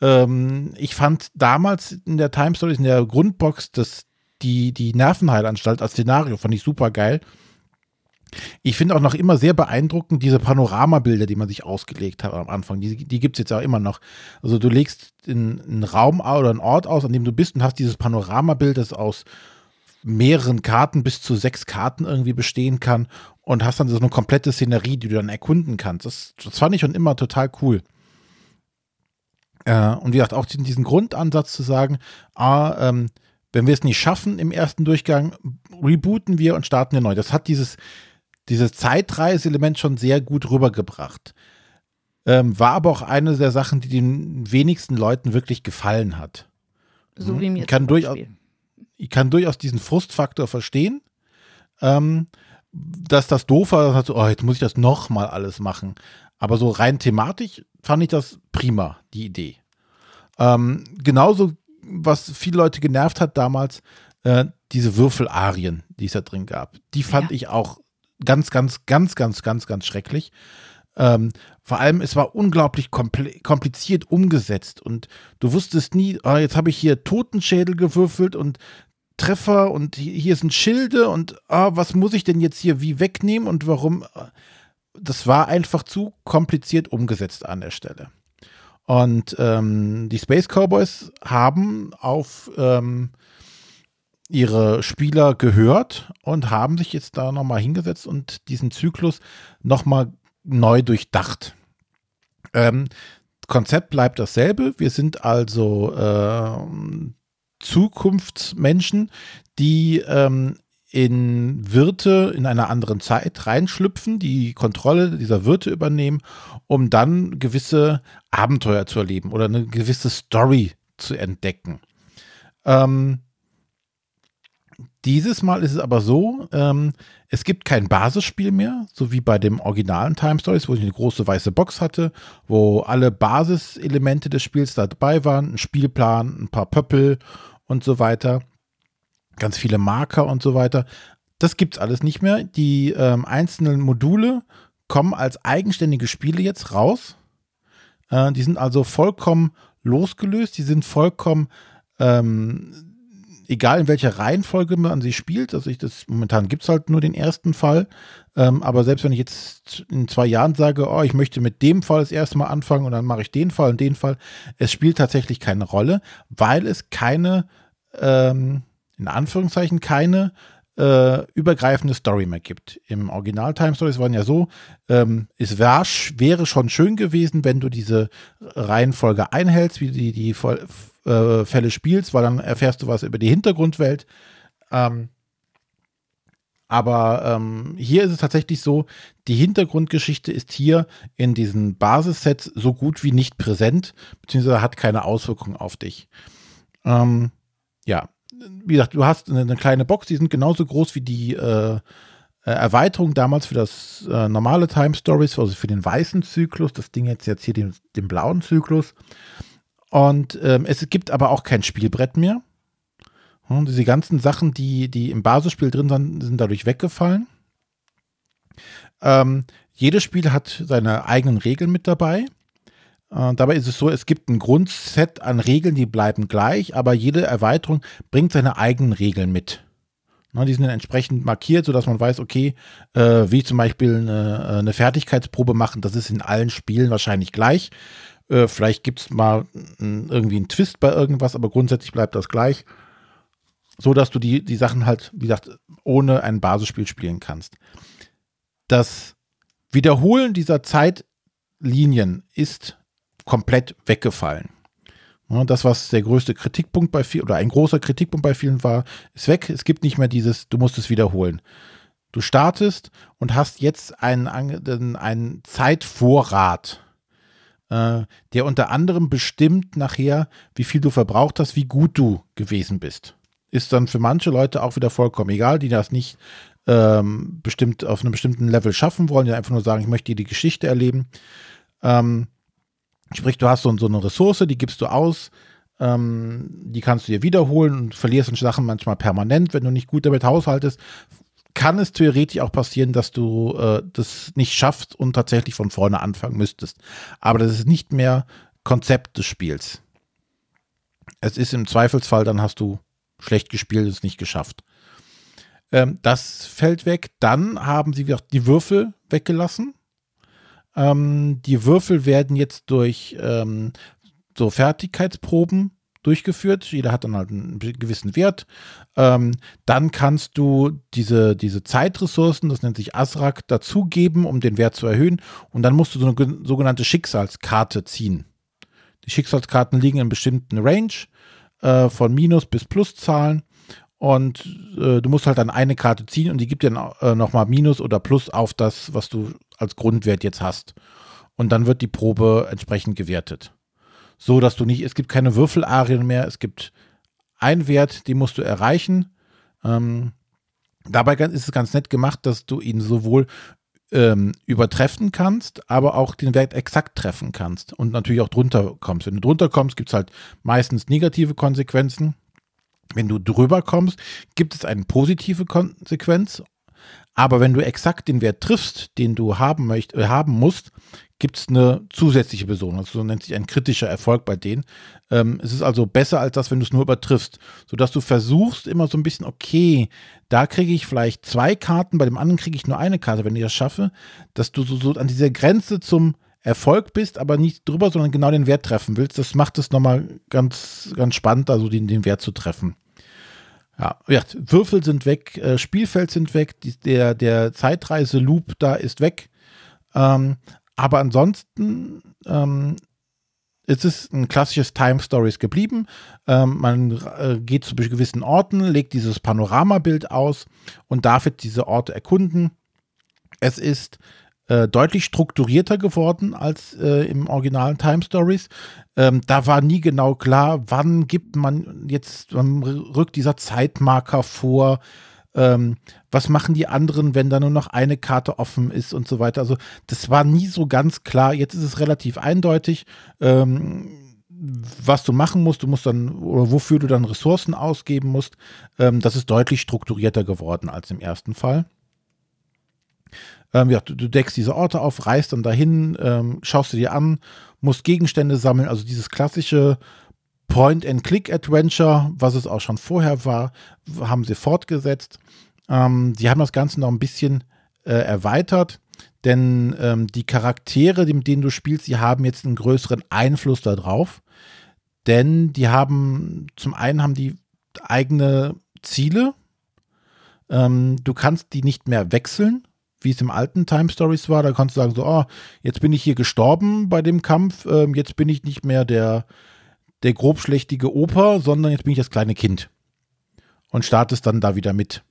Ähm, ich fand damals in der Time Stories, in der Grundbox, dass die, die Nervenheilanstalt als Szenario fand ich super geil. Ich finde auch noch immer sehr beeindruckend diese Panoramabilder, die man sich ausgelegt hat am Anfang. Die, die gibt es jetzt auch immer noch. Also du legst einen Raum oder einen Ort aus, an dem du bist und hast dieses Panoramabild, das aus mehreren Karten bis zu sechs Karten irgendwie bestehen kann und hast dann so eine komplette Szenerie, die du dann erkunden kannst. Das, das fand ich schon immer total cool. Äh, und wie gesagt, auch diesen Grundansatz zu sagen, ah, ähm, wenn wir es nicht schaffen im ersten Durchgang, rebooten wir und starten wir neu. Das hat dieses, dieses Zeitreiseelement schon sehr gut rübergebracht. Ähm, war aber auch eine der Sachen, die den wenigsten Leuten wirklich gefallen hat. So mhm. wie mir kann, durchaus, ich kann durchaus diesen Frustfaktor verstehen, ähm, dass das doof war, so, oh, jetzt muss ich das nochmal alles machen. Aber so rein thematisch fand ich das prima, die Idee. Ähm, genauso, was viele Leute genervt hat damals, äh, diese Würfelarien, die es da drin gab. Die fand ja. ich auch ganz, ganz, ganz, ganz, ganz, ganz schrecklich. Ähm, vor allem, es war unglaublich kompliziert umgesetzt und du wusstest nie, oh, jetzt habe ich hier Totenschädel gewürfelt und Treffer und hier sind Schilde und oh, was muss ich denn jetzt hier wie wegnehmen und warum? Das war einfach zu kompliziert umgesetzt an der Stelle. Und ähm, die Space Cowboys haben auf ähm, ihre Spieler gehört und haben sich jetzt da nochmal hingesetzt und diesen Zyklus nochmal neu durchdacht. Ähm, Konzept bleibt dasselbe. Wir sind also äh, Zukunftsmenschen, die ähm, in Wirte in einer anderen Zeit reinschlüpfen, die Kontrolle dieser Wirte übernehmen, um dann gewisse Abenteuer zu erleben oder eine gewisse Story zu entdecken. Ähm, dieses Mal ist es aber so, ähm, es gibt kein Basisspiel mehr, so wie bei dem originalen Time Stories, wo ich eine große weiße Box hatte, wo alle Basiselemente des Spiels dabei waren, ein Spielplan, ein paar Pöppel und so weiter, ganz viele Marker und so weiter. Das gibt es alles nicht mehr. Die ähm, einzelnen Module kommen als eigenständige Spiele jetzt raus. Äh, die sind also vollkommen losgelöst. Die sind vollkommen ähm, egal in welcher Reihenfolge man sie spielt, also ich das, momentan gibt es halt nur den ersten Fall, ähm, aber selbst wenn ich jetzt in zwei Jahren sage, oh, ich möchte mit dem Fall das erste Mal anfangen und dann mache ich den Fall und den Fall, es spielt tatsächlich keine Rolle, weil es keine, ähm, in Anführungszeichen, keine äh, übergreifende Story mehr gibt. Im Original Time Stories waren ja so, ähm, es wär, wäre schon schön gewesen, wenn du diese Reihenfolge einhältst, wie die, die äh, Fälle spielst, weil dann erfährst du was über die Hintergrundwelt. Ähm, aber ähm, hier ist es tatsächlich so, die Hintergrundgeschichte ist hier in diesen Basissets so gut wie nicht präsent, beziehungsweise hat keine Auswirkung auf dich. Ähm, ja, wie gesagt, du hast eine, eine, kleine Box, die sind genauso groß wie die äh, äh Erweiterung damals für das äh, normale Time Stories, also für den weißen Zyklus. Das Ding jetzt jetzt hier den, den blauen Zyklus. Und ähm, es gibt aber auch kein Spielbrett mehr. Und diese ganzen Sachen, die, die im Basisspiel drin sind, sind dadurch weggefallen. Ähm, jedes Spiel hat seine eigenen Regeln mit dabei. Äh, dabei ist es so, es gibt ein Grundset an Regeln, die bleiben gleich, aber jede Erweiterung bringt seine eigenen Regeln mit. Ne, die sind dann entsprechend markiert, sodass man weiß, okay, äh, wie zum Beispiel eine, eine Fertigkeitsprobe machen, das ist in allen Spielen wahrscheinlich gleich. Äh, vielleicht gibt es mal irgendwie einen Twist bei irgendwas, aber grundsätzlich bleibt das gleich. So dass du die, die Sachen halt, wie gesagt, ohne ein Basisspiel spielen kannst. Das Wiederholen dieser Zeitlinien ist komplett weggefallen. Das, was der größte Kritikpunkt bei vielen oder ein großer Kritikpunkt bei vielen war, ist weg. Es gibt nicht mehr dieses, du musst es wiederholen. Du startest und hast jetzt einen, einen Zeitvorrat äh, der unter anderem bestimmt nachher, wie viel du verbraucht hast, wie gut du gewesen bist. Ist dann für manche Leute auch wieder vollkommen egal, die das nicht ähm, bestimmt auf einem bestimmten Level schaffen wollen, die einfach nur sagen, ich möchte die Geschichte erleben. Ähm, sprich, du hast so, so eine Ressource, die gibst du aus, ähm, die kannst du dir wiederholen und verlierst Sachen manchmal permanent, wenn du nicht gut damit haushaltest kann es theoretisch auch passieren, dass du äh, das nicht schaffst und tatsächlich von vorne anfangen müsstest. Aber das ist nicht mehr Konzept des Spiels. Es ist im Zweifelsfall, dann hast du schlecht gespielt und es nicht geschafft. Ähm, das fällt weg. Dann haben sie die Würfel weggelassen. Ähm, die Würfel werden jetzt durch ähm, so Fertigkeitsproben durchgeführt. Jeder hat dann halt einen gewissen Wert. Ähm, dann kannst du diese, diese Zeitressourcen, das nennt sich Asrak, dazugeben, um den Wert zu erhöhen. Und dann musst du so eine sogenannte Schicksalskarte ziehen. Die Schicksalskarten liegen in bestimmten Range äh, von Minus bis Pluszahlen. Und äh, du musst halt dann eine Karte ziehen und die gibt dir äh, nochmal Minus oder Plus auf das, was du als Grundwert jetzt hast. Und dann wird die Probe entsprechend gewertet so dass du nicht, es gibt keine Würfelarien mehr, es gibt einen Wert, den musst du erreichen. Ähm, dabei ist es ganz nett gemacht, dass du ihn sowohl ähm, übertreffen kannst, aber auch den Wert exakt treffen kannst und natürlich auch drunter kommst. Wenn du drunter kommst, gibt es halt meistens negative Konsequenzen. Wenn du drüber kommst, gibt es eine positive Konsequenz. Aber wenn du exakt den Wert triffst, den du haben, möcht, äh, haben musst, gibt es eine zusätzliche Belohnung. Also so nennt sich ein kritischer Erfolg bei denen. Ähm, es ist also besser als das, wenn du es nur übertriffst, sodass du versuchst immer so ein bisschen, okay, da kriege ich vielleicht zwei Karten, bei dem anderen kriege ich nur eine Karte, wenn ich das schaffe, dass du so, so an dieser Grenze zum Erfolg bist, aber nicht drüber, sondern genau den Wert treffen willst. Das macht es nochmal ganz, ganz spannend, also den, den Wert zu treffen. Ja, ja, Würfel sind weg, äh, Spielfeld sind weg, die, der, der Zeitreise-Loop da ist weg. Ähm, aber ansonsten ähm, ist es ein klassisches Time Stories geblieben. Ähm, man äh, geht zu gewissen Orten, legt dieses Panoramabild aus und darf jetzt diese Orte erkunden. Es ist äh, deutlich strukturierter geworden als äh, im originalen Time Stories. Ähm, da war nie genau klar, wann gibt man jetzt, wann rückt dieser Zeitmarker vor ähm, was machen die anderen, wenn da nur noch eine Karte offen ist und so weiter. Also das war nie so ganz klar. Jetzt ist es relativ eindeutig, ähm, was du machen musst. Du musst dann, oder wofür du dann Ressourcen ausgeben musst. Ähm, das ist deutlich strukturierter geworden als im ersten Fall. Ähm, ja, du, du, deckst diese Orte auf, reist dann dahin, ähm, schaust du dir an, musst Gegenstände sammeln, also dieses klassische Point-and-Click-Adventure, was es auch schon vorher war, haben sie fortgesetzt. Ähm, die haben das Ganze noch ein bisschen äh, erweitert, denn ähm, die Charaktere, mit denen du spielst, die haben jetzt einen größeren Einfluss darauf. Denn die haben, zum einen haben die eigene Ziele. Ähm, du kannst die nicht mehr wechseln, wie es im alten Time Stories war. Da kannst du sagen, so, oh, jetzt bin ich hier gestorben bei dem Kampf, ähm, jetzt bin ich nicht mehr der, der grobschlächtige Opa, sondern jetzt bin ich das kleine Kind. Und startest dann da wieder mit.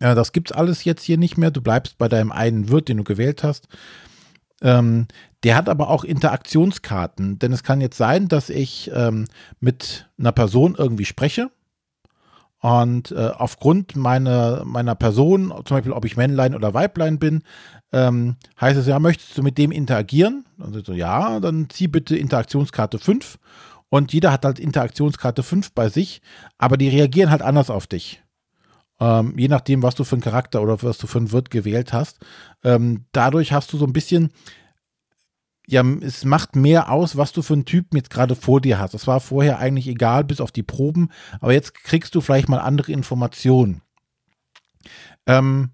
Ja, das gibt's alles jetzt hier nicht mehr. Du bleibst bei deinem einen Wirt, den du gewählt hast. Ähm, der hat aber auch Interaktionskarten, denn es kann jetzt sein, dass ich ähm, mit einer Person irgendwie spreche und äh, aufgrund meiner, meiner Person, zum Beispiel ob ich Männlein oder Weiblein bin, ähm, heißt es ja, möchtest du mit dem interagieren? Dann so, ja, dann zieh bitte Interaktionskarte 5 und jeder hat halt Interaktionskarte 5 bei sich, aber die reagieren halt anders auf dich. Ähm, je nachdem, was du für einen Charakter oder was du für einen Wirt gewählt hast. Ähm, dadurch hast du so ein bisschen, ja, es macht mehr aus, was du für einen Typen jetzt gerade vor dir hast. Das war vorher eigentlich egal, bis auf die Proben, aber jetzt kriegst du vielleicht mal andere Informationen. Ähm,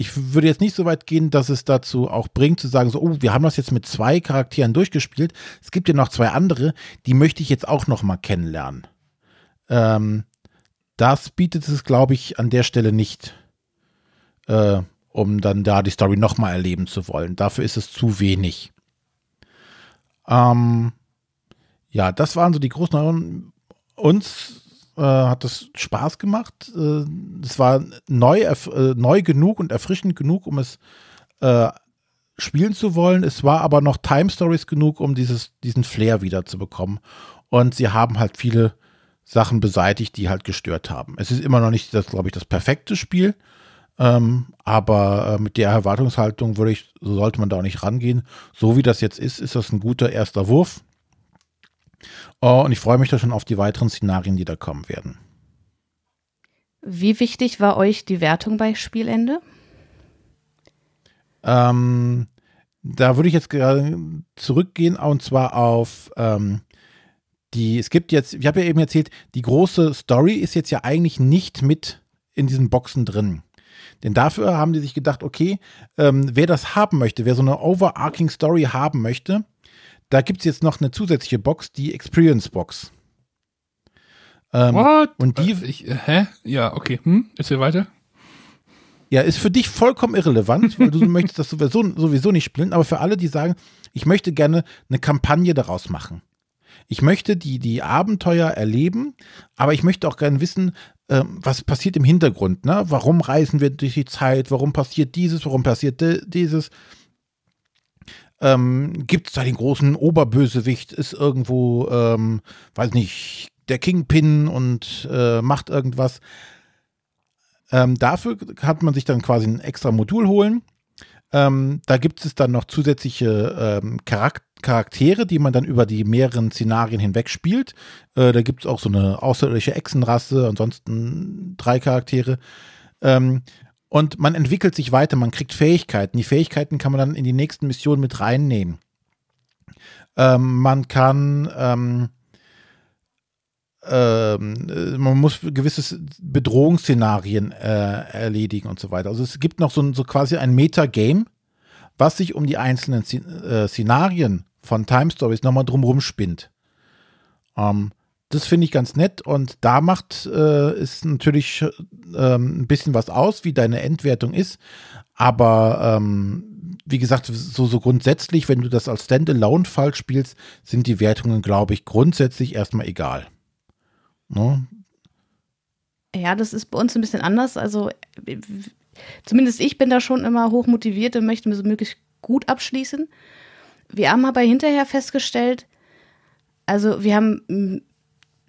ich würde jetzt nicht so weit gehen, dass es dazu auch bringt, zu sagen, so, oh, wir haben das jetzt mit zwei Charakteren durchgespielt. Es gibt ja noch zwei andere, die möchte ich jetzt auch noch mal kennenlernen. Ähm, das bietet es, glaube ich, an der Stelle nicht, äh, um dann da die Story nochmal erleben zu wollen. Dafür ist es zu wenig. Ähm, ja, das waren so die großen. Uns äh, hat das Spaß gemacht. Äh, es war neu, äh, neu genug und erfrischend genug, um es äh, spielen zu wollen. Es war aber noch Time Stories genug, um dieses, diesen Flair wieder zu bekommen. Und sie haben halt viele Sachen beseitigt, die halt gestört haben. Es ist immer noch nicht, das glaube ich, das perfekte Spiel, ähm, aber äh, mit der Erwartungshaltung würde ich, so sollte man da auch nicht rangehen. So wie das jetzt ist, ist das ein guter erster Wurf. Oh, und ich freue mich da schon auf die weiteren Szenarien, die da kommen werden. Wie wichtig war euch die Wertung bei Spielende? Ähm, da würde ich jetzt gerade zurückgehen und zwar auf ähm, die, es gibt jetzt, ich habe ja eben erzählt, die große Story ist jetzt ja eigentlich nicht mit in diesen Boxen drin. Denn dafür haben die sich gedacht, okay, ähm, wer das haben möchte, wer so eine overarching Story haben möchte, da gibt es jetzt noch eine zusätzliche Box, die Experience Box. Ähm, What? Und die. Äh, ich, äh, hä? Ja, okay. Hm? Erzähl weiter. Ja, ist für dich vollkommen irrelevant, weil du möchtest das sowieso, sowieso nicht spielen, aber für alle, die sagen, ich möchte gerne eine Kampagne daraus machen. Ich möchte die, die Abenteuer erleben, aber ich möchte auch gerne wissen, äh, was passiert im Hintergrund. Ne? Warum reisen wir durch die Zeit? Warum passiert dieses? Warum passiert dieses? Ähm, Gibt es da den großen Oberbösewicht? Ist irgendwo, ähm, weiß nicht, der Kingpin und äh, macht irgendwas? Ähm, dafür hat man sich dann quasi ein extra Modul holen. Ähm, da gibt es dann noch zusätzliche ähm, Charakter Charaktere, die man dann über die mehreren Szenarien hinweg spielt. Äh, da gibt es auch so eine außerirdische Echsenrasse, ansonsten drei Charaktere. Ähm, und man entwickelt sich weiter, man kriegt Fähigkeiten. Die Fähigkeiten kann man dann in die nächsten Missionen mit reinnehmen. Ähm, man kann, ähm, ähm, man muss gewisse Bedrohungsszenarien äh, erledigen und so weiter. Also es gibt noch so, so quasi ein Meta-Game, was sich um die einzelnen äh, Szenarien von Time Stories nochmal drumherum spinnt. Ähm, das finde ich ganz nett und da macht äh, es natürlich ähm, ein bisschen was aus, wie deine Endwertung ist. Aber ähm, wie gesagt, so, so grundsätzlich, wenn du das als Standalone-Fall spielst, sind die Wertungen, glaube ich, grundsätzlich erstmal egal. Ne? Ja, das ist bei uns ein bisschen anders. Also zumindest ich bin da schon immer hoch motiviert und möchte mir so möglichst gut abschließen wir haben aber hinterher festgestellt, also wir haben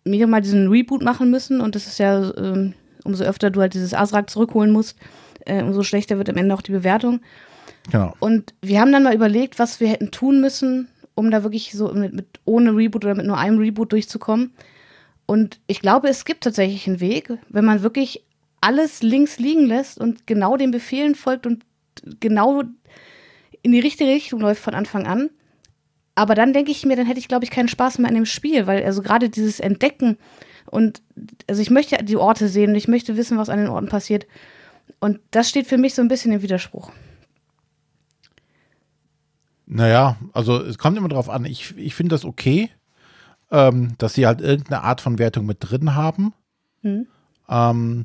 wieder mal diesen Reboot machen müssen und das ist ja, äh, umso öfter du halt dieses Asrak zurückholen musst, äh, umso schlechter wird am Ende auch die Bewertung. Genau. Und wir haben dann mal überlegt, was wir hätten tun müssen, um da wirklich so mit, mit ohne Reboot oder mit nur einem Reboot durchzukommen. Und ich glaube, es gibt tatsächlich einen Weg, wenn man wirklich alles links liegen lässt und genau den Befehlen folgt und genau in die richtige Richtung läuft von Anfang an. Aber dann denke ich mir, dann hätte ich, glaube ich, keinen Spaß mehr an dem Spiel, weil also gerade dieses Entdecken und also ich möchte die Orte sehen und ich möchte wissen, was an den Orten passiert. Und das steht für mich so ein bisschen im Widerspruch. Naja, also es kommt immer darauf an. Ich, ich finde das okay, ähm, dass sie halt irgendeine Art von Wertung mit drin haben. Hm. Ähm,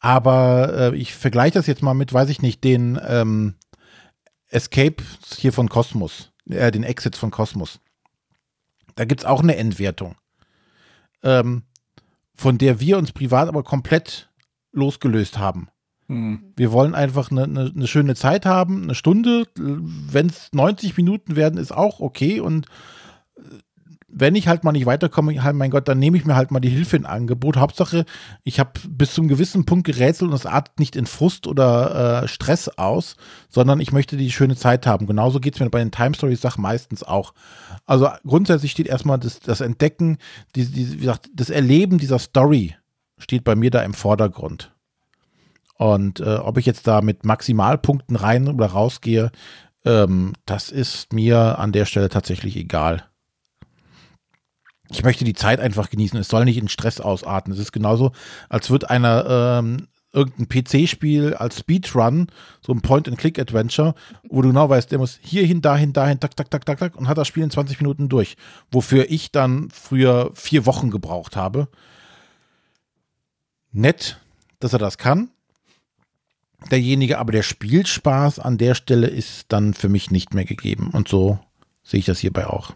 aber äh, ich vergleiche das jetzt mal mit, weiß ich nicht, den ähm, Escape hier von Cosmos, äh, den Exits von Cosmos. Da gibt es auch eine Endwertung, ähm, von der wir uns privat aber komplett losgelöst haben. Hm. Wir wollen einfach eine, eine, eine, schöne Zeit haben, eine Stunde. Wenn es 90 Minuten werden, ist auch okay. Und wenn ich halt mal nicht weiterkomme, halt, mein Gott, dann nehme ich mir halt mal die Hilfe in Angebot. Hauptsache, ich habe bis zum gewissen Punkt gerätselt und es artet nicht in Frust oder äh, Stress aus, sondern ich möchte die schöne Zeit haben. Genauso geht es mir bei den Time Stories Sachen meistens auch. Also grundsätzlich steht erstmal das, das Entdecken, die, die, wie gesagt, das Erleben dieser Story steht bei mir da im Vordergrund. Und äh, ob ich jetzt da mit Maximalpunkten rein oder rausgehe, ähm, das ist mir an der Stelle tatsächlich egal ich möchte die Zeit einfach genießen. Es soll nicht in Stress ausarten. Es ist genauso, als wird einer ähm, irgendein PC-Spiel als Speedrun, so ein Point-and-Click-Adventure, wo du genau weißt, der muss hierhin, dahin, dahin, tak, tak, tak, tak, tak und hat das Spiel in 20 Minuten durch. Wofür ich dann früher vier Wochen gebraucht habe. Nett, dass er das kann. Derjenige, aber der Spielspaß an der Stelle ist dann für mich nicht mehr gegeben. Und so sehe ich das hierbei auch.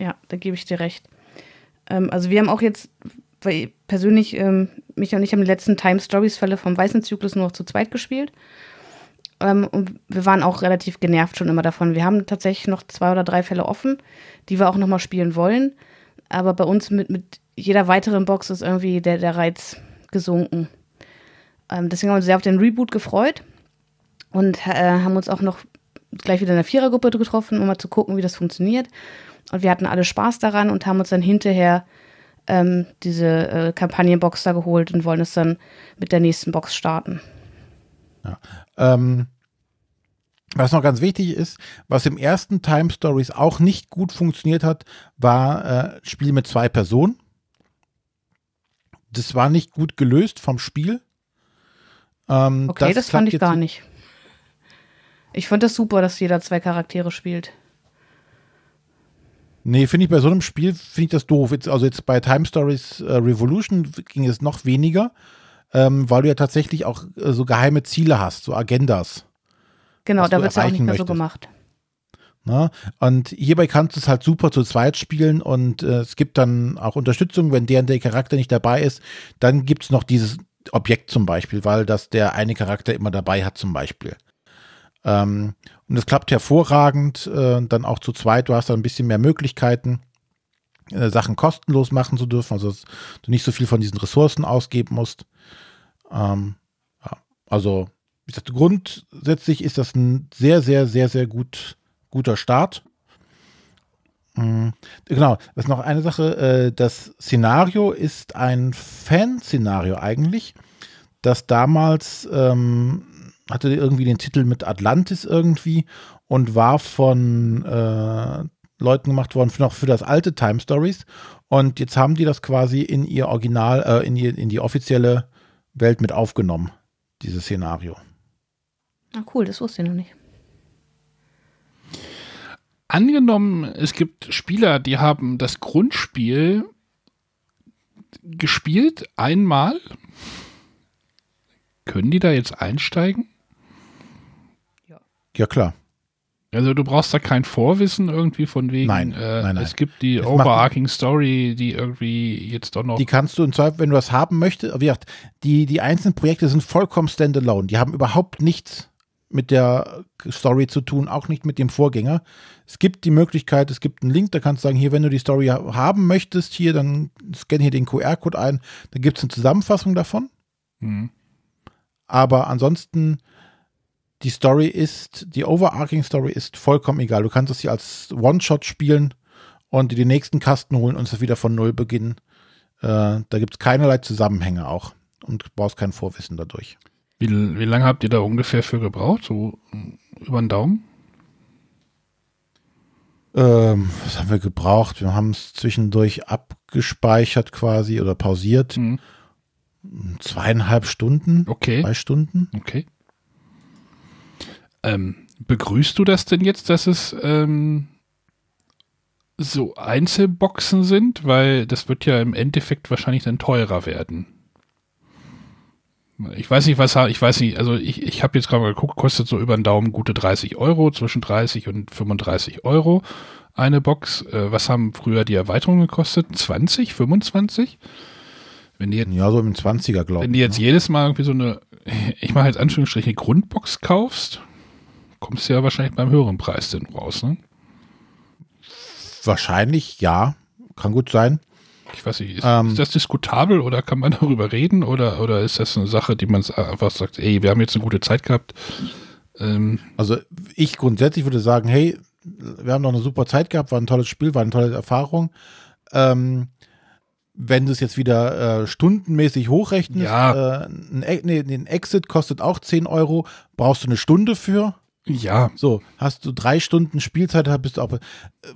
Ja, da gebe ich dir recht. Ähm, also wir haben auch jetzt, weil persönlich, ähm, mich und ich haben die letzten Time Stories Fälle vom Weißen Zyklus nur noch zu zweit gespielt. Ähm, und wir waren auch relativ genervt schon immer davon. Wir haben tatsächlich noch zwei oder drei Fälle offen, die wir auch nochmal spielen wollen. Aber bei uns mit, mit jeder weiteren Box ist irgendwie der, der Reiz gesunken. Ähm, deswegen haben wir uns sehr auf den Reboot gefreut und äh, haben uns auch noch gleich wieder in der Vierergruppe getroffen, um mal zu gucken, wie das funktioniert. Und wir hatten alle Spaß daran und haben uns dann hinterher ähm, diese äh, Kampagnenbox da geholt und wollen es dann mit der nächsten Box starten. Ja. Ähm, was noch ganz wichtig ist, was im ersten Time Stories auch nicht gut funktioniert hat, war äh, Spiel mit zwei Personen. Das war nicht gut gelöst vom Spiel. Ähm, okay, das, das fand ich gar nicht. Ich fand das super, dass jeder zwei Charaktere spielt. Nee, finde ich bei so einem Spiel, finde ich das doof. Jetzt, also jetzt bei Time Stories äh, Revolution ging es noch weniger, ähm, weil du ja tatsächlich auch äh, so geheime Ziele hast, so Agendas. Genau, da wird es ja auch nicht mehr möchtest. so gemacht. Na? Und hierbei kannst du es halt super zu zweit spielen und äh, es gibt dann auch Unterstützung, wenn der und der Charakter nicht dabei ist, dann gibt es noch dieses Objekt zum Beispiel, weil das der eine Charakter immer dabei hat zum Beispiel. Ähm, und es klappt hervorragend, äh, dann auch zu zweit. Du hast da ein bisschen mehr Möglichkeiten, äh, Sachen kostenlos machen zu dürfen, also dass du nicht so viel von diesen Ressourcen ausgeben musst. Ähm, ja, also, wie gesagt, grundsätzlich ist das ein sehr, sehr, sehr, sehr gut, guter Start. Mhm. Genau, das ist noch eine Sache. Äh, das Szenario ist ein Fan-Szenario eigentlich, das damals ähm, hatte irgendwie den Titel mit Atlantis irgendwie und war von äh, Leuten gemacht worden, für, noch für das alte Time Stories. Und jetzt haben die das quasi in ihr Original, äh, in, die, in die offizielle Welt mit aufgenommen, dieses Szenario. Ah, cool, das wusste ich noch nicht. Angenommen, es gibt Spieler, die haben das Grundspiel gespielt einmal. Können die da jetzt einsteigen? Ja, klar. Also du brauchst da kein Vorwissen irgendwie von wegen. Nein, äh, nein, nein. Es gibt die overarching Story, die irgendwie jetzt doch noch. Die kannst du in Zweifel, wenn du das haben möchtest, wie gesagt, die, die einzelnen Projekte sind vollkommen standalone. Die haben überhaupt nichts mit der Story zu tun, auch nicht mit dem Vorgänger. Es gibt die Möglichkeit, es gibt einen Link, da kannst du sagen, hier, wenn du die Story haben möchtest, hier, dann scanne hier den QR-Code ein, da gibt es eine Zusammenfassung davon. Mhm. Aber ansonsten die Story ist, die overarching Story ist vollkommen egal. Du kannst es hier als One-Shot spielen und dir die nächsten Kasten holen und es wieder von Null beginnen. Äh, da gibt es keinerlei Zusammenhänge auch und du brauchst kein Vorwissen dadurch. Wie, wie lange habt ihr da ungefähr für gebraucht? So über den Daumen? Ähm, was haben wir gebraucht? Wir haben es zwischendurch abgespeichert quasi oder pausiert. Mhm. Zweieinhalb Stunden. Okay. Zwei Stunden. Okay. Ähm, begrüßt du das denn jetzt, dass es ähm, so Einzelboxen sind? Weil das wird ja im Endeffekt wahrscheinlich dann teurer werden. Ich weiß nicht, was, ich weiß nicht, also ich, ich habe jetzt gerade mal geguckt, kostet so über den Daumen gute 30 Euro, zwischen 30 und 35 Euro eine Box. Äh, was haben früher die Erweiterungen gekostet? 20, 25? Wenn die jetzt, ja, so im 20er, glaube ich. Wenn du jetzt ne? jedes Mal irgendwie so eine, ich mache jetzt Anführungsstriche Grundbox kaufst, kommst du ja wahrscheinlich beim höheren Preis denn raus, ne? Wahrscheinlich, ja. Kann gut sein. Ich weiß nicht, ist, ähm, ist, das diskutabel oder kann man darüber reden oder, oder ist das eine Sache, die man einfach sagt, ey, wir haben jetzt eine gute Zeit gehabt? Ähm, also ich grundsätzlich würde sagen, hey, wir haben noch eine super Zeit gehabt, war ein tolles Spiel, war eine tolle Erfahrung. Ähm, wenn du es jetzt wieder äh, stundenmäßig hochrechnest, ja. äh, ein, e, nee, ein Exit kostet auch 10 Euro, brauchst du eine Stunde für. Ja. So, hast du drei Stunden Spielzeit, bist du auch.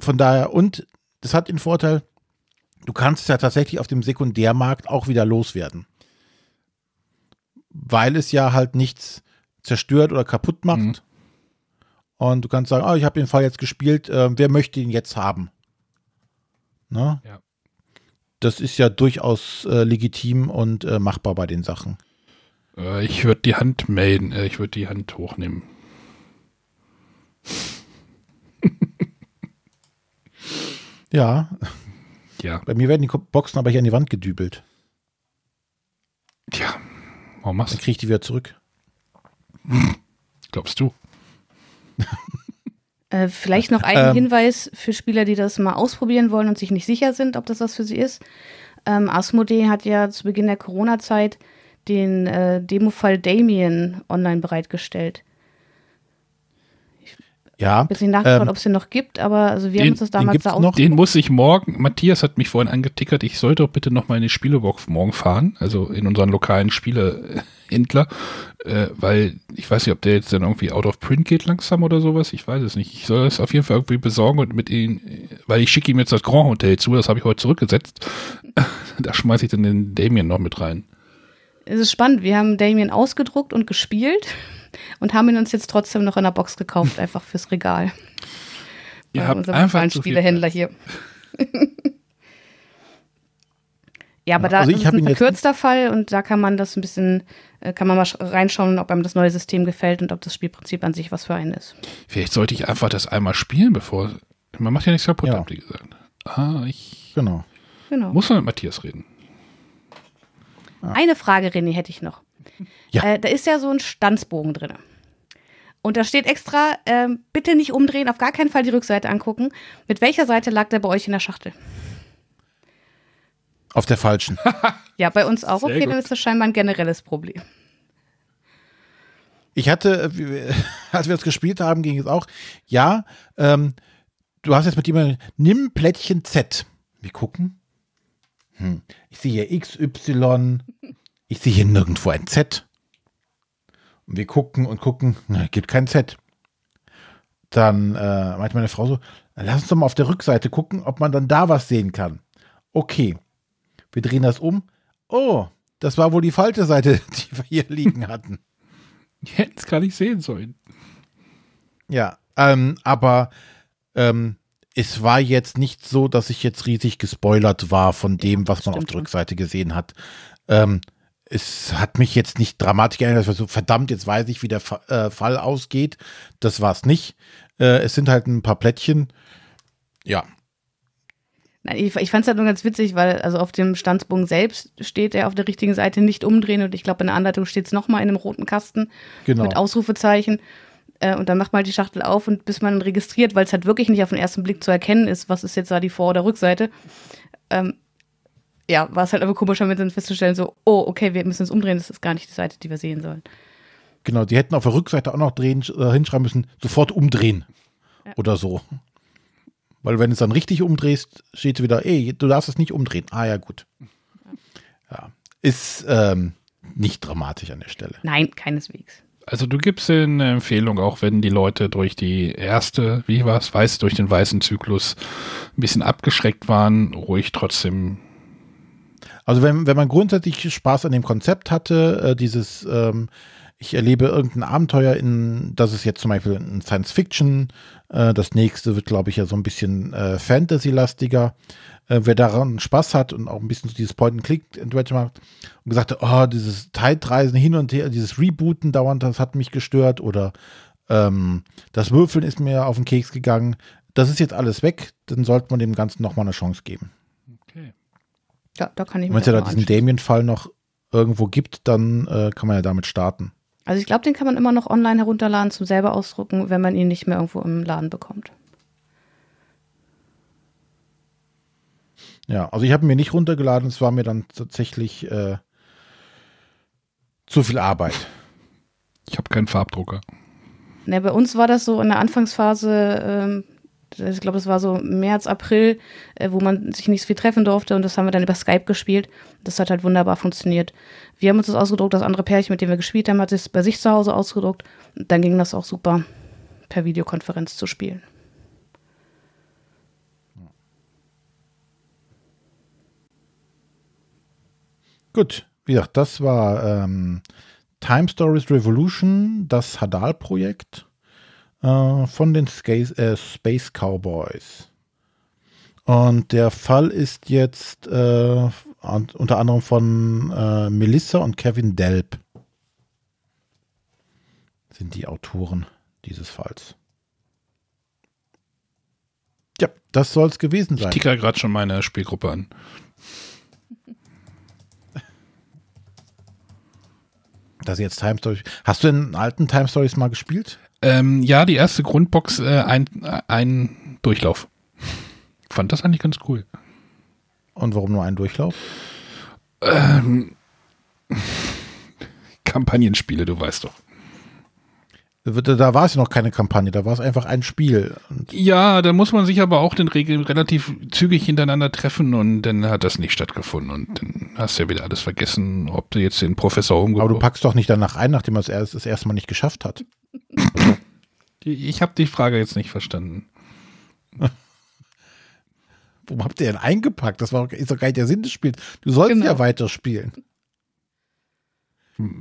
Von daher, und das hat den Vorteil, du kannst es ja tatsächlich auf dem Sekundärmarkt auch wieder loswerden. Weil es ja halt nichts zerstört oder kaputt macht. Mhm. Und du kannst sagen, oh, ich habe den Fall jetzt gespielt, äh, wer möchte ihn jetzt haben? Ne? Ja. Das ist ja durchaus äh, legitim und äh, machbar bei den Sachen. Äh, ich würde die Hand melden, äh, ich würde die Hand hochnehmen. ja. Ja. Bei mir werden die Boxen aber hier an die Wand gedübelt. Tja, warum machst du? Dann kriege ich die wieder zurück. Glaubst du? äh, vielleicht noch ein ähm, Hinweis für Spieler, die das mal ausprobieren wollen und sich nicht sicher sind, ob das was für sie ist. Ähm, Asmodee hat ja zu Beginn der Corona-Zeit den äh, Demo-Fall Damien online bereitgestellt. Ja. Ich habe nachgeschaut, ähm, ob es den noch gibt, aber also wir den, haben uns das damals da noch. Den muss ich morgen, Matthias hat mich vorhin angetickert, ich sollte doch bitte noch mal in die Spielebox morgen fahren, also in unseren lokalen Spielehändler, äh, weil ich weiß nicht, ob der jetzt dann irgendwie out of print geht langsam oder sowas, ich weiß es nicht. Ich soll das auf jeden Fall irgendwie besorgen und mit ihnen, weil ich schicke ihm jetzt das Grand Hotel zu, das habe ich heute zurückgesetzt. da schmeiße ich dann den Damien noch mit rein. Es ist spannend, wir haben Damien ausgedruckt und gespielt und haben ihn uns jetzt trotzdem noch in der Box gekauft, einfach fürs Regal. Ihr habt einfach ein Spielehändler hier. ja, aber da also ist ein verkürzter Fall und da kann man das ein bisschen, äh, kann man mal reinschauen, ob einem das neue System gefällt und ob das Spielprinzip an sich was für einen ist. Vielleicht sollte ich einfach das einmal spielen, bevor. Man macht ja nichts kaputt, ja. habt ihr gesagt. Ah, ich. Genau. genau. Muss man mit Matthias reden. Eine Frage, René, hätte ich noch. Ja. Äh, da ist ja so ein Stanzbogen drin. Und da steht extra, äh, bitte nicht umdrehen, auf gar keinen Fall die Rückseite angucken. Mit welcher Seite lag der bei euch in der Schachtel? Auf der falschen. ja, bei uns auch. Sehr okay, gut. dann ist das scheinbar ein generelles Problem. Ich hatte, äh, als wir das gespielt haben, ging es auch. Ja, ähm, du hast jetzt mit jemandem, nimm Plättchen Z. Wir gucken. Hm. Ich sehe hier XY. Ich sehe hier nirgendwo ein Z. Und wir gucken und gucken, na, gibt kein Z. Dann äh, meinte meine Frau so, lass uns doch mal auf der Rückseite gucken, ob man dann da was sehen kann. Okay. Wir drehen das um. Oh, das war wohl die falsche Seite, die wir hier liegen hatten. Jetzt kann ich sehen sollen. Ja, ähm, aber ähm, es war jetzt nicht so, dass ich jetzt riesig gespoilert war von dem, was man auf der Rückseite gesehen hat. Ähm, es hat mich jetzt nicht dramatisch geändert, so, verdammt, jetzt weiß ich, wie der Fa äh, Fall ausgeht. Das war es nicht. Äh, es sind halt ein paar Plättchen. Ja. Nein, ich, ich fand es halt nur ganz witzig, weil also auf dem Stanzbogen selbst steht er auf der richtigen Seite nicht umdrehen und ich glaube, in der Anleitung steht es nochmal in einem roten Kasten genau. mit Ausrufezeichen. Äh, und dann macht man halt die Schachtel auf und bis man registriert, weil es halt wirklich nicht auf den ersten Blick zu erkennen ist, was ist jetzt da die Vor- oder Rückseite. Ähm, ja, war es halt aber komisch, damit dann festzustellen, so, oh, okay, wir müssen uns umdrehen, das ist gar nicht die Seite, die wir sehen sollen. Genau, die hätten auf der Rückseite auch noch drehen, äh, hinschreiben müssen, sofort umdrehen. Ja. Oder so. Weil wenn du es dann richtig umdrehst, steht wieder, ey, du darfst es nicht umdrehen. Ah ja, gut. Ja. Ist ähm, nicht dramatisch an der Stelle. Nein, keineswegs. Also du gibst eine Empfehlung, auch wenn die Leute durch die erste, wie war es, weiß, durch den weißen Zyklus ein bisschen abgeschreckt waren, ruhig trotzdem. Also wenn, wenn man grundsätzlich Spaß an dem Konzept hatte, äh, dieses ähm, ich erlebe irgendein Abenteuer in, das ist jetzt zum Beispiel ein Science Fiction, äh, das nächste wird, glaube ich, ja so ein bisschen äh, Fantasy-lastiger. Äh, wer daran Spaß hat und auch ein bisschen so dieses Point-and-Click-Adventure macht und gesagt hat, oh, dieses Zeitreisen hin und her, dieses Rebooten dauernd, das hat mich gestört oder ähm, das Würfeln ist mir auf den Keks gegangen. Das ist jetzt alles weg, dann sollte man dem Ganzen nochmal eine Chance geben. Okay. Ja, da kann ich Wenn es ja da diesen Damien-Fall noch irgendwo gibt, dann äh, kann man ja damit starten. Also ich glaube, den kann man immer noch online herunterladen zum selber ausdrucken, wenn man ihn nicht mehr irgendwo im Laden bekommt. Ja, also ich habe ihn mir nicht runtergeladen, es war mir dann tatsächlich äh, zu viel Arbeit. Ich habe keinen Farbdrucker. Ne, bei uns war das so in der Anfangsphase, ähm, ich glaube, es war so März, April, äh, wo man sich nicht so viel treffen durfte und das haben wir dann über Skype gespielt. Das hat halt wunderbar funktioniert. Wir haben uns das ausgedruckt, das andere Pärchen, mit dem wir gespielt haben, hat es bei sich zu Hause ausgedruckt. Dann ging das auch super, per Videokonferenz zu spielen. Gut, wie gesagt, das war ähm, Time Stories Revolution, das Hadal-Projekt äh, von den Space, äh, Space Cowboys. Und der Fall ist jetzt äh, unter anderem von äh, Melissa und Kevin Delp sind die Autoren dieses Falls. Ja, das soll es gewesen sein. Ich ticker gerade schon meine Spielgruppe an. Das ist jetzt Time Stories. Hast du in alten Time Stories mal gespielt? Ähm, ja, die erste Grundbox, äh, ein, ein Durchlauf. Fand das eigentlich ganz cool. Und warum nur ein Durchlauf? Ähm, Kampagnenspiele, du weißt doch. Da war es ja noch keine Kampagne, da war es einfach ein Spiel. Und ja, da muss man sich aber auch den Regeln relativ zügig hintereinander treffen und dann hat das nicht stattgefunden und dann hast du ja wieder alles vergessen, ob du jetzt den Professor umgebracht Aber du packst doch nicht danach ein, nachdem er es das erste Mal nicht geschafft hat. Ich habe die Frage jetzt nicht verstanden. Warum habt ihr denn eingepackt? Das war, ist doch gar nicht der Sinn des Spiels. Du sollst genau. ja weiterspielen.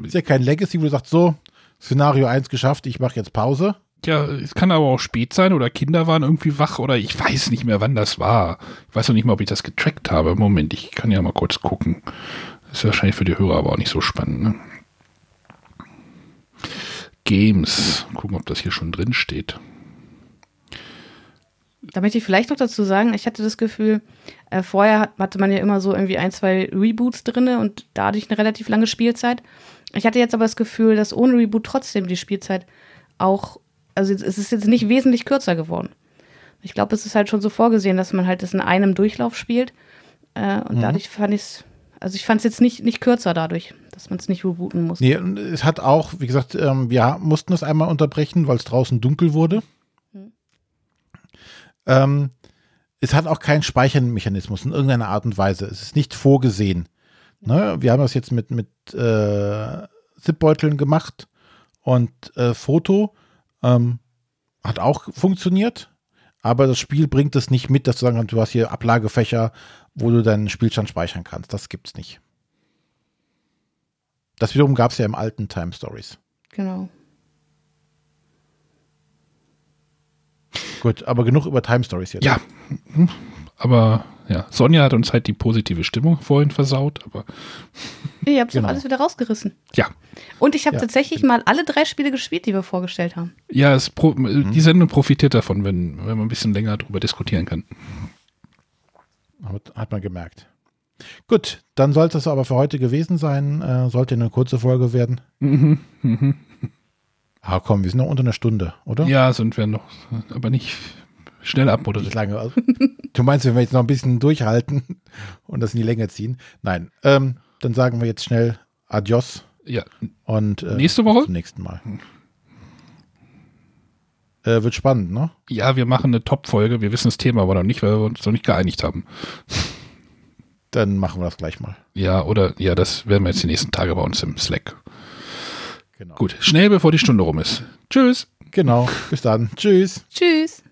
Ist ja kein Legacy, wo du sagst, so, Szenario 1 geschafft, ich mache jetzt Pause. Ja, es kann aber auch spät sein oder Kinder waren irgendwie wach oder ich weiß nicht mehr, wann das war. Ich weiß noch nicht mal, ob ich das getrackt habe. Moment, ich kann ja mal kurz gucken. Das ist wahrscheinlich für die Hörer aber auch nicht so spannend. Ne? Games. Gucken, ob das hier schon drin steht. Da möchte ich vielleicht noch dazu sagen, ich hatte das Gefühl, äh, vorher hatte man ja immer so irgendwie ein, zwei Reboots drin und dadurch eine relativ lange Spielzeit. Ich hatte jetzt aber das Gefühl, dass ohne Reboot trotzdem die Spielzeit auch, also es ist jetzt nicht wesentlich kürzer geworden. Ich glaube, es ist halt schon so vorgesehen, dass man halt das in einem Durchlauf spielt. Äh, und mhm. dadurch fand ich es, also ich fand es jetzt nicht, nicht kürzer dadurch, dass man es nicht rebooten muss. Nee, es hat auch, wie gesagt, ähm, wir mussten es einmal unterbrechen, weil es draußen dunkel wurde. Ähm, es hat auch keinen Speichermechanismus in irgendeiner Art und Weise. Es ist nicht vorgesehen. Ne? Wir haben das jetzt mit, mit äh, Zipbeuteln gemacht und äh, Foto ähm, hat auch funktioniert, aber das Spiel bringt es nicht mit, dass du sagen kannst, du hast hier Ablagefächer, wo du deinen Spielstand speichern kannst. Das gibt's nicht. Das wiederum gab es ja im alten Time Stories. Genau. Gut, aber genug über Time Stories jetzt. Ja, aber ja, Sonja hat uns halt die positive Stimmung vorhin versaut, aber. Ihr habt genau. alles wieder rausgerissen. Ja. Und ich habe ja. tatsächlich mal alle drei Spiele gespielt, die wir vorgestellt haben. Ja, pro, mhm. die Sendung profitiert davon, wenn, wenn man ein bisschen länger darüber diskutieren kann. Hat man gemerkt. Gut, dann sollte es aber für heute gewesen sein. Äh, sollte eine kurze Folge werden. Mhm. Mhm. Ah, komm, wir sind noch unter einer Stunde, oder? Ja, sind wir noch, aber nicht schnell abmoderiert. Lange. Du meinst, wenn wir jetzt noch ein bisschen durchhalten und das in die Länge ziehen? Nein. Ähm, dann sagen wir jetzt schnell Adios. Ja. Und äh, nächste Woche? Zum nächsten Mal. Äh, wird spannend, ne? Ja, wir machen eine Top-Folge. Wir wissen das Thema aber noch nicht, weil wir uns noch nicht geeinigt haben. Dann machen wir das gleich mal. Ja, oder ja, das werden wir jetzt die nächsten Tage bei uns im Slack Genau. Gut, schnell bevor die Stunde rum ist. Tschüss. Genau, bis dann. Tschüss. Tschüss.